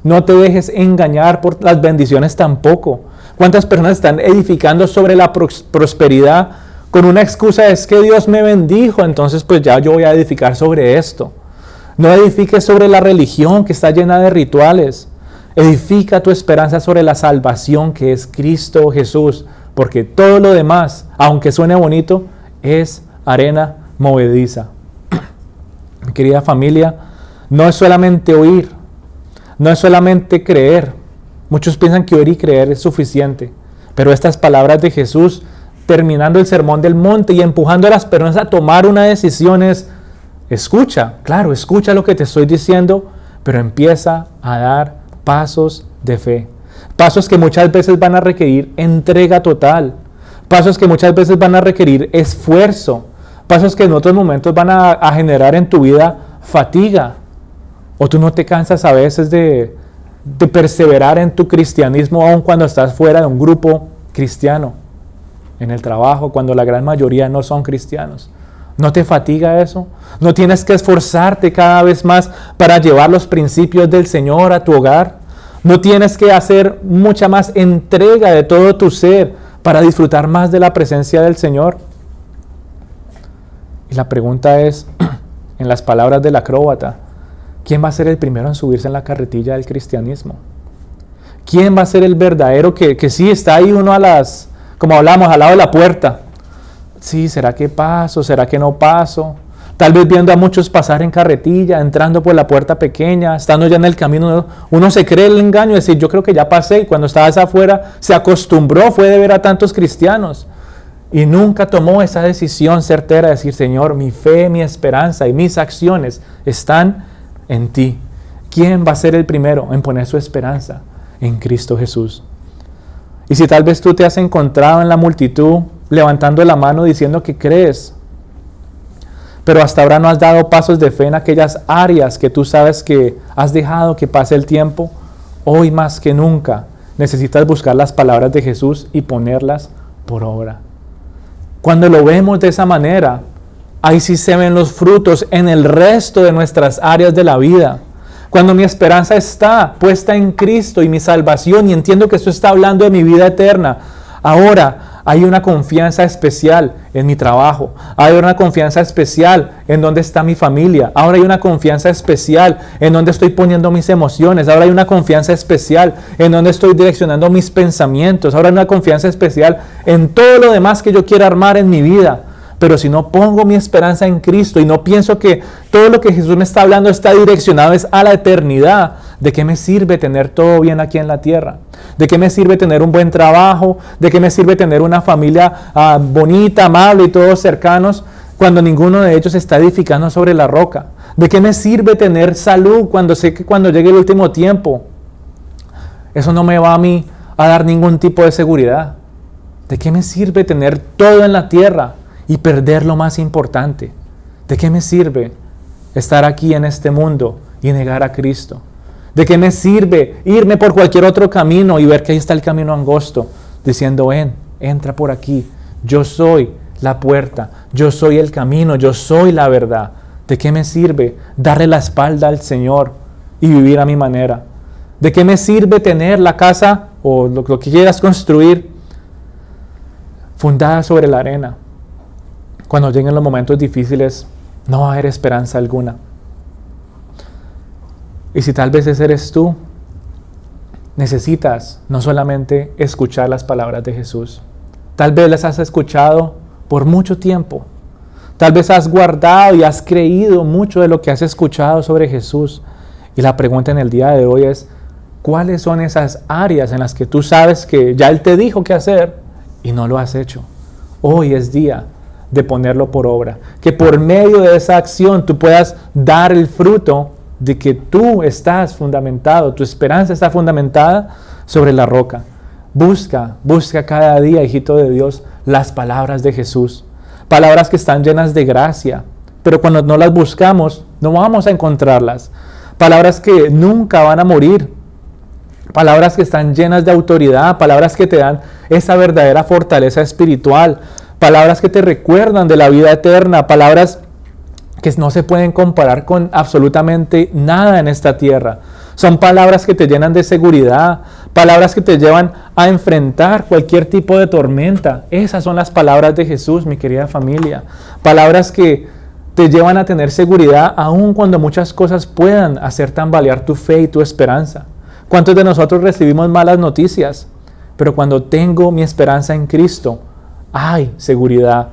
S2: No te dejes engañar por las bendiciones tampoco. ¿Cuántas personas están edificando sobre la prosperidad con una excusa es que Dios me bendijo, entonces pues ya yo voy a edificar sobre esto? No edifiques sobre la religión que está llena de rituales. Edifica tu esperanza sobre la salvación que es Cristo Jesús, porque todo lo demás, aunque suene bonito, es arena movediza. [clears throat] Querida familia, no es solamente oír, no es solamente creer. Muchos piensan que oír y creer es suficiente. Pero estas palabras de Jesús, terminando el sermón del monte y empujando a las personas a tomar una decisión es, escucha, claro, escucha lo que te estoy diciendo, pero empieza a dar pasos de fe. Pasos que muchas veces van a requerir entrega total. Pasos que muchas veces van a requerir esfuerzo. Pasos que en otros momentos van a, generar en tu vida fatiga. ¿O tú no te cansas a veces de, perseverar en tu cristianismo aun cuando estás fuera de un grupo cristiano? En el trabajo, cuando la gran mayoría no son cristianos. ¿No te fatiga eso? ¿No tienes que esforzarte cada vez más para llevar los principios del Señor a tu hogar? ¿No tienes que hacer mucha más entrega de todo tu ser para disfrutar más de la presencia del Señor? Y la pregunta es, [clears throat] en las palabras del acróbata, ¿Quién va a ser el primero en subirse en la carretilla del cristianismo? ¿Quién va a ser el verdadero que, que sí está ahí uno a las, como hablamos, al lado de la puerta? Sí, ¿será que paso? ¿Será que no paso? Tal vez viendo a muchos pasar en carretilla, entrando por la puerta pequeña, estando ya en el camino, uno se cree el engaño de decir, yo creo que ya pasé, y cuando estabas afuera se acostumbró, fue de ver a tantos cristianos, y nunca tomó esa decisión certera de decir, Señor, mi fe, mi esperanza y mis acciones están en ti. ¿Quién va a ser el primero en poner su esperanza? En Cristo Jesús. Y si tal vez tú te has encontrado en la multitud levantando la mano diciendo que crees, pero hasta ahora no has dado pasos de fe en aquellas áreas que tú sabes que has dejado que pase el tiempo, hoy más que nunca necesitas buscar las palabras de Jesús y ponerlas por obra. Cuando lo vemos de esa manera, ahí sí se ven los frutos en el resto de nuestras áreas de la vida. Cuando mi esperanza está puesta en Cristo y mi salvación y entiendo que esto está hablando de mi vida eterna, Ahora hay una confianza especial en mi trabajo. Hay una confianza especial en dónde está mi familia. Ahora hay una confianza especial en dónde estoy poniendo mis emociones. Ahora hay una confianza especial en dónde estoy direccionando mis pensamientos. Ahora hay una confianza especial en todo lo demás que yo quiero armar en mi vida. Pero si no pongo mi esperanza en Cristo y no pienso que todo lo que Jesús me está hablando está direccionado es a la eternidad, ¿de qué me sirve tener todo bien aquí en la tierra? ¿De qué me sirve tener un buen trabajo? ¿De qué me sirve tener una familia ah, bonita, amable y todos cercanos cuando ninguno de ellos está edificando sobre la roca? ¿De qué me sirve tener salud cuando sé que cuando llegue el último tiempo, eso no me va a mí a dar ningún tipo de seguridad? ¿De qué me sirve tener todo en la tierra? Y perder lo más importante. ¿De qué me sirve estar aquí en este mundo y negar a Cristo? ¿De qué me sirve irme por cualquier otro camino y ver que ahí está el camino angosto, diciendo, ven, entra por aquí, yo soy la puerta, yo soy el camino, yo soy la verdad? ¿De qué me sirve darle la espalda al Señor y vivir a mi manera? ¿De qué me sirve tener la casa o lo, lo que quieras construir fundada sobre la arena? Cuando lleguen los momentos difíciles, no va a haber esperanza alguna. Y si tal vez ese eres tú, necesitas no solamente escuchar las palabras de Jesús, tal vez las has escuchado por mucho tiempo, tal vez has guardado y has creído mucho de lo que has escuchado sobre Jesús. Y la pregunta en el día de hoy es, ¿cuáles son esas áreas en las que tú sabes que ya Él te dijo qué hacer y no lo has hecho? Hoy es día de ponerlo por obra. Que por medio de esa acción tú puedas dar el fruto de que tú estás fundamentado, tu esperanza está fundamentada sobre la roca. Busca, busca cada día, hijito de Dios, las palabras de Jesús. Palabras que están llenas de gracia, pero cuando no las buscamos, no vamos a encontrarlas. Palabras que nunca van a morir. Palabras que están llenas de autoridad, palabras que te dan esa verdadera fortaleza espiritual, palabras que te recuerdan de la vida eterna, palabras que no se pueden comparar con absolutamente nada en esta tierra. Son palabras que te llenan de seguridad, palabras que te llevan a enfrentar cualquier tipo de tormenta. Esas son las palabras de Jesús, mi querida familia. Palabras que te llevan a tener seguridad aun cuando muchas cosas puedan hacer tambalear tu fe y tu esperanza. ¿Cuántos de nosotros recibimos malas noticias? Pero cuando tengo mi esperanza en Cristo, hay seguridad.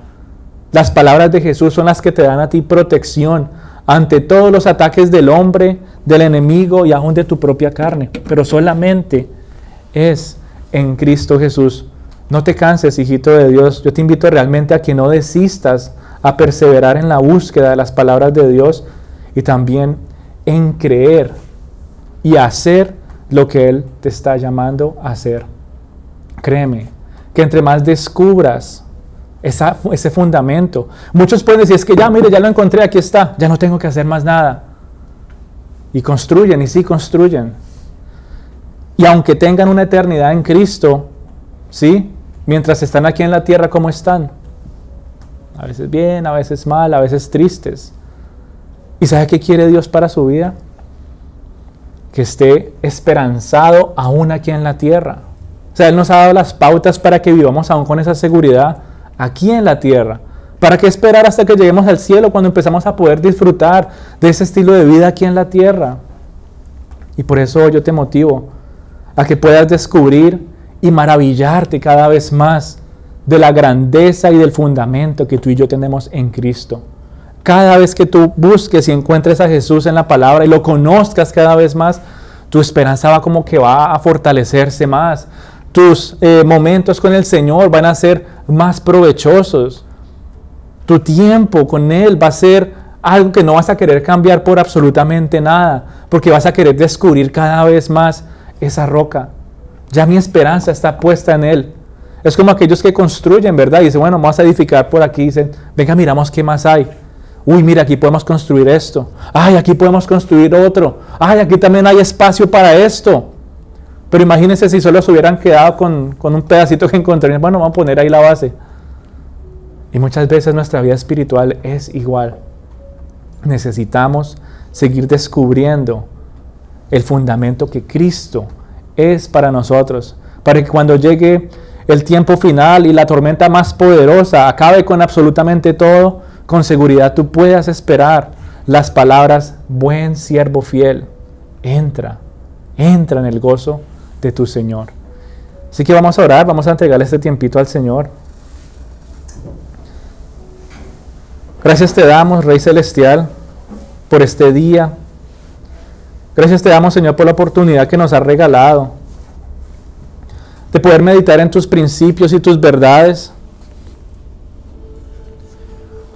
S2: Las palabras de Jesús son las que te dan a ti protección ante todos los ataques del hombre, del enemigo y aún de tu propia carne. Pero solamente es en Cristo Jesús. No te canses, hijito de Dios. Yo te invito realmente a que no desistas a perseverar en la búsqueda de las palabras de Dios y también en creer y hacer lo que Él te está llamando a hacer. Créeme, que entre más descubras ese fundamento, muchos pueden decir, es que ya, mire, ya lo encontré, aquí está, ya no tengo que hacer más nada. Y construyen, y sí construyen. Y aunque tengan una eternidad en Cristo, ¿sí? Mientras están aquí en la tierra, ¿cómo están? A veces bien, a veces mal, a veces tristes. ¿Y sabe qué quiere Dios para su vida? Que esté esperanzado aún aquí en la tierra. O sea, Él nos ha dado las pautas para que vivamos aún con esa seguridad aquí en la tierra. ¿Para qué esperar hasta que lleguemos al cielo cuando empezamos a poder disfrutar de ese estilo de vida aquí en la tierra? Y por eso yo te motivo a que puedas descubrir y maravillarte cada vez más de la grandeza y del fundamento que tú y yo tenemos en Cristo. Cada vez que tú busques y encuentres a Jesús en la palabra y lo conozcas cada vez más, tu esperanza va como que va a fortalecerse más, tus eh, momentos con el Señor van a ser más provechosos. Tu tiempo con Él va a ser algo que no vas a querer cambiar por absolutamente nada, porque vas a querer descubrir cada vez más esa roca. Ya mi esperanza está puesta en Él. Es como aquellos que construyen, ¿verdad? Y dicen, bueno, vamos a edificar por aquí. Dicen, venga, miramos qué más hay. Uy, mira, aquí podemos construir esto. Ay, aquí podemos construir otro. Ay, aquí también hay espacio para esto. Pero imagínense si solo se hubieran quedado con, un pedacito que encontrarían, bueno, vamos a poner ahí la base. Y muchas veces nuestra vida espiritual es igual. Necesitamos seguir descubriendo el fundamento que Cristo es para nosotros, para que cuando llegue el tiempo final y la tormenta más poderosa acabe con absolutamente todo, con seguridad tú puedas esperar las palabras, buen siervo fiel, entra, entra en el gozo de tu Señor. Así que vamos a orar, vamos a entregarle este tiempito al Señor. Gracias te damos, Rey Celestial, por este día. Gracias te damos, Señor, por la oportunidad que nos has regalado de poder meditar en tus principios y tus verdades.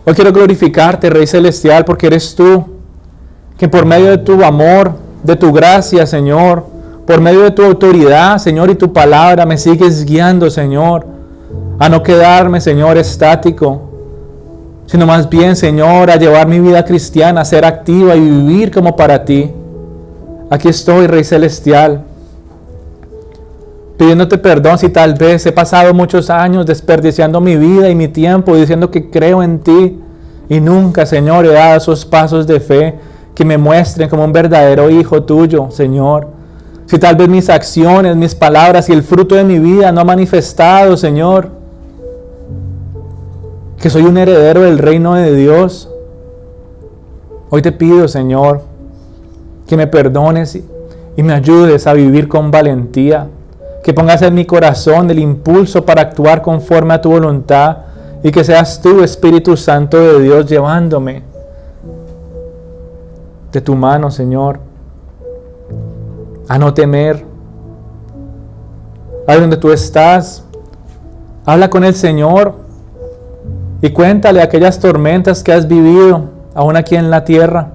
S2: Hoy quiero glorificarte, Rey Celestial, porque eres tú, que por medio de tu amor, de tu gracia, Señor, por medio de tu autoridad, Señor, y tu palabra, me sigues guiando, Señor, a no quedarme, Señor, estático, sino más bien, Señor, a llevar mi vida cristiana, a ser activa y vivir como para ti. Aquí estoy, Rey Celestial pidiéndote perdón si tal vez he pasado muchos años desperdiciando mi vida y mi tiempo diciendo que creo en ti y nunca, Señor, he dado esos pasos de fe que me muestren como un verdadero hijo tuyo, Señor. Si tal vez mis acciones, mis palabras y el fruto de mi vida no ha manifestado, Señor, que soy un heredero del reino de Dios. Hoy te pido, Señor, que me perdones y me ayudes a vivir con valentía que pongas en mi corazón el impulso para actuar conforme a tu voluntad y que seas tú, Espíritu Santo de Dios, llevándome de tu mano, Señor, a no temer. Ahí donde tú estás, habla con el Señor y cuéntale aquellas tormentas que has vivido aún aquí en la tierra,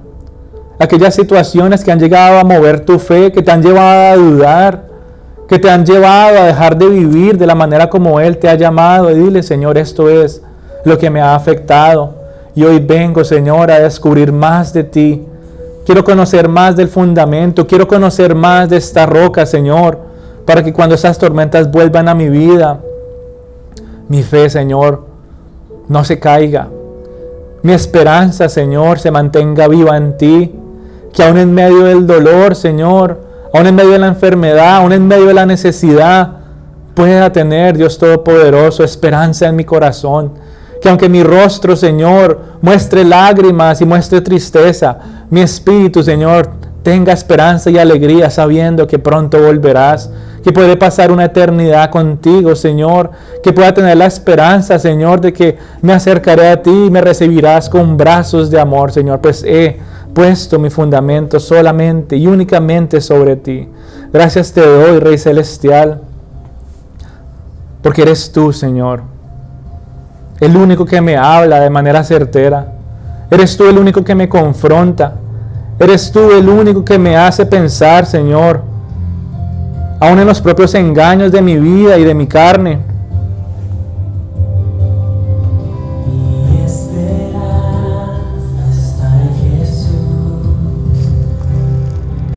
S2: aquellas situaciones que han llegado a mover tu fe, que te han llevado a dudar, que te han llevado a dejar de vivir de la manera como Él te ha llamado. Y dile, Señor, esto es lo que me ha afectado. Y hoy vengo, Señor, a descubrir más de ti. Quiero conocer más del fundamento. Quiero conocer más de esta roca, Señor, para que cuando esas tormentas vuelvan a mi vida, mi fe, Señor, no se caiga. Mi esperanza, Señor, se mantenga viva en ti. Que aún en medio del dolor, Señor, aún en medio de la enfermedad, aún en medio de la necesidad, pueda tener, Dios Todopoderoso, esperanza en mi corazón. Que aunque mi rostro, Señor, muestre lágrimas y muestre tristeza, mi espíritu, Señor, tenga esperanza y alegría sabiendo que pronto volverás, que puede pasar una eternidad contigo, Señor, que pueda tener la esperanza, Señor, de que me acercaré a ti y me recibirás con brazos de amor, Señor, pues he puesto mi fundamento solamente y únicamente sobre ti. Gracias te doy, Rey Celestial, porque eres tú, Señor, el único que me habla de manera certera. Eres tú el único que me confronta. Eres tú el único que me hace pensar, Señor, aún en los propios engaños de mi vida y de mi carne.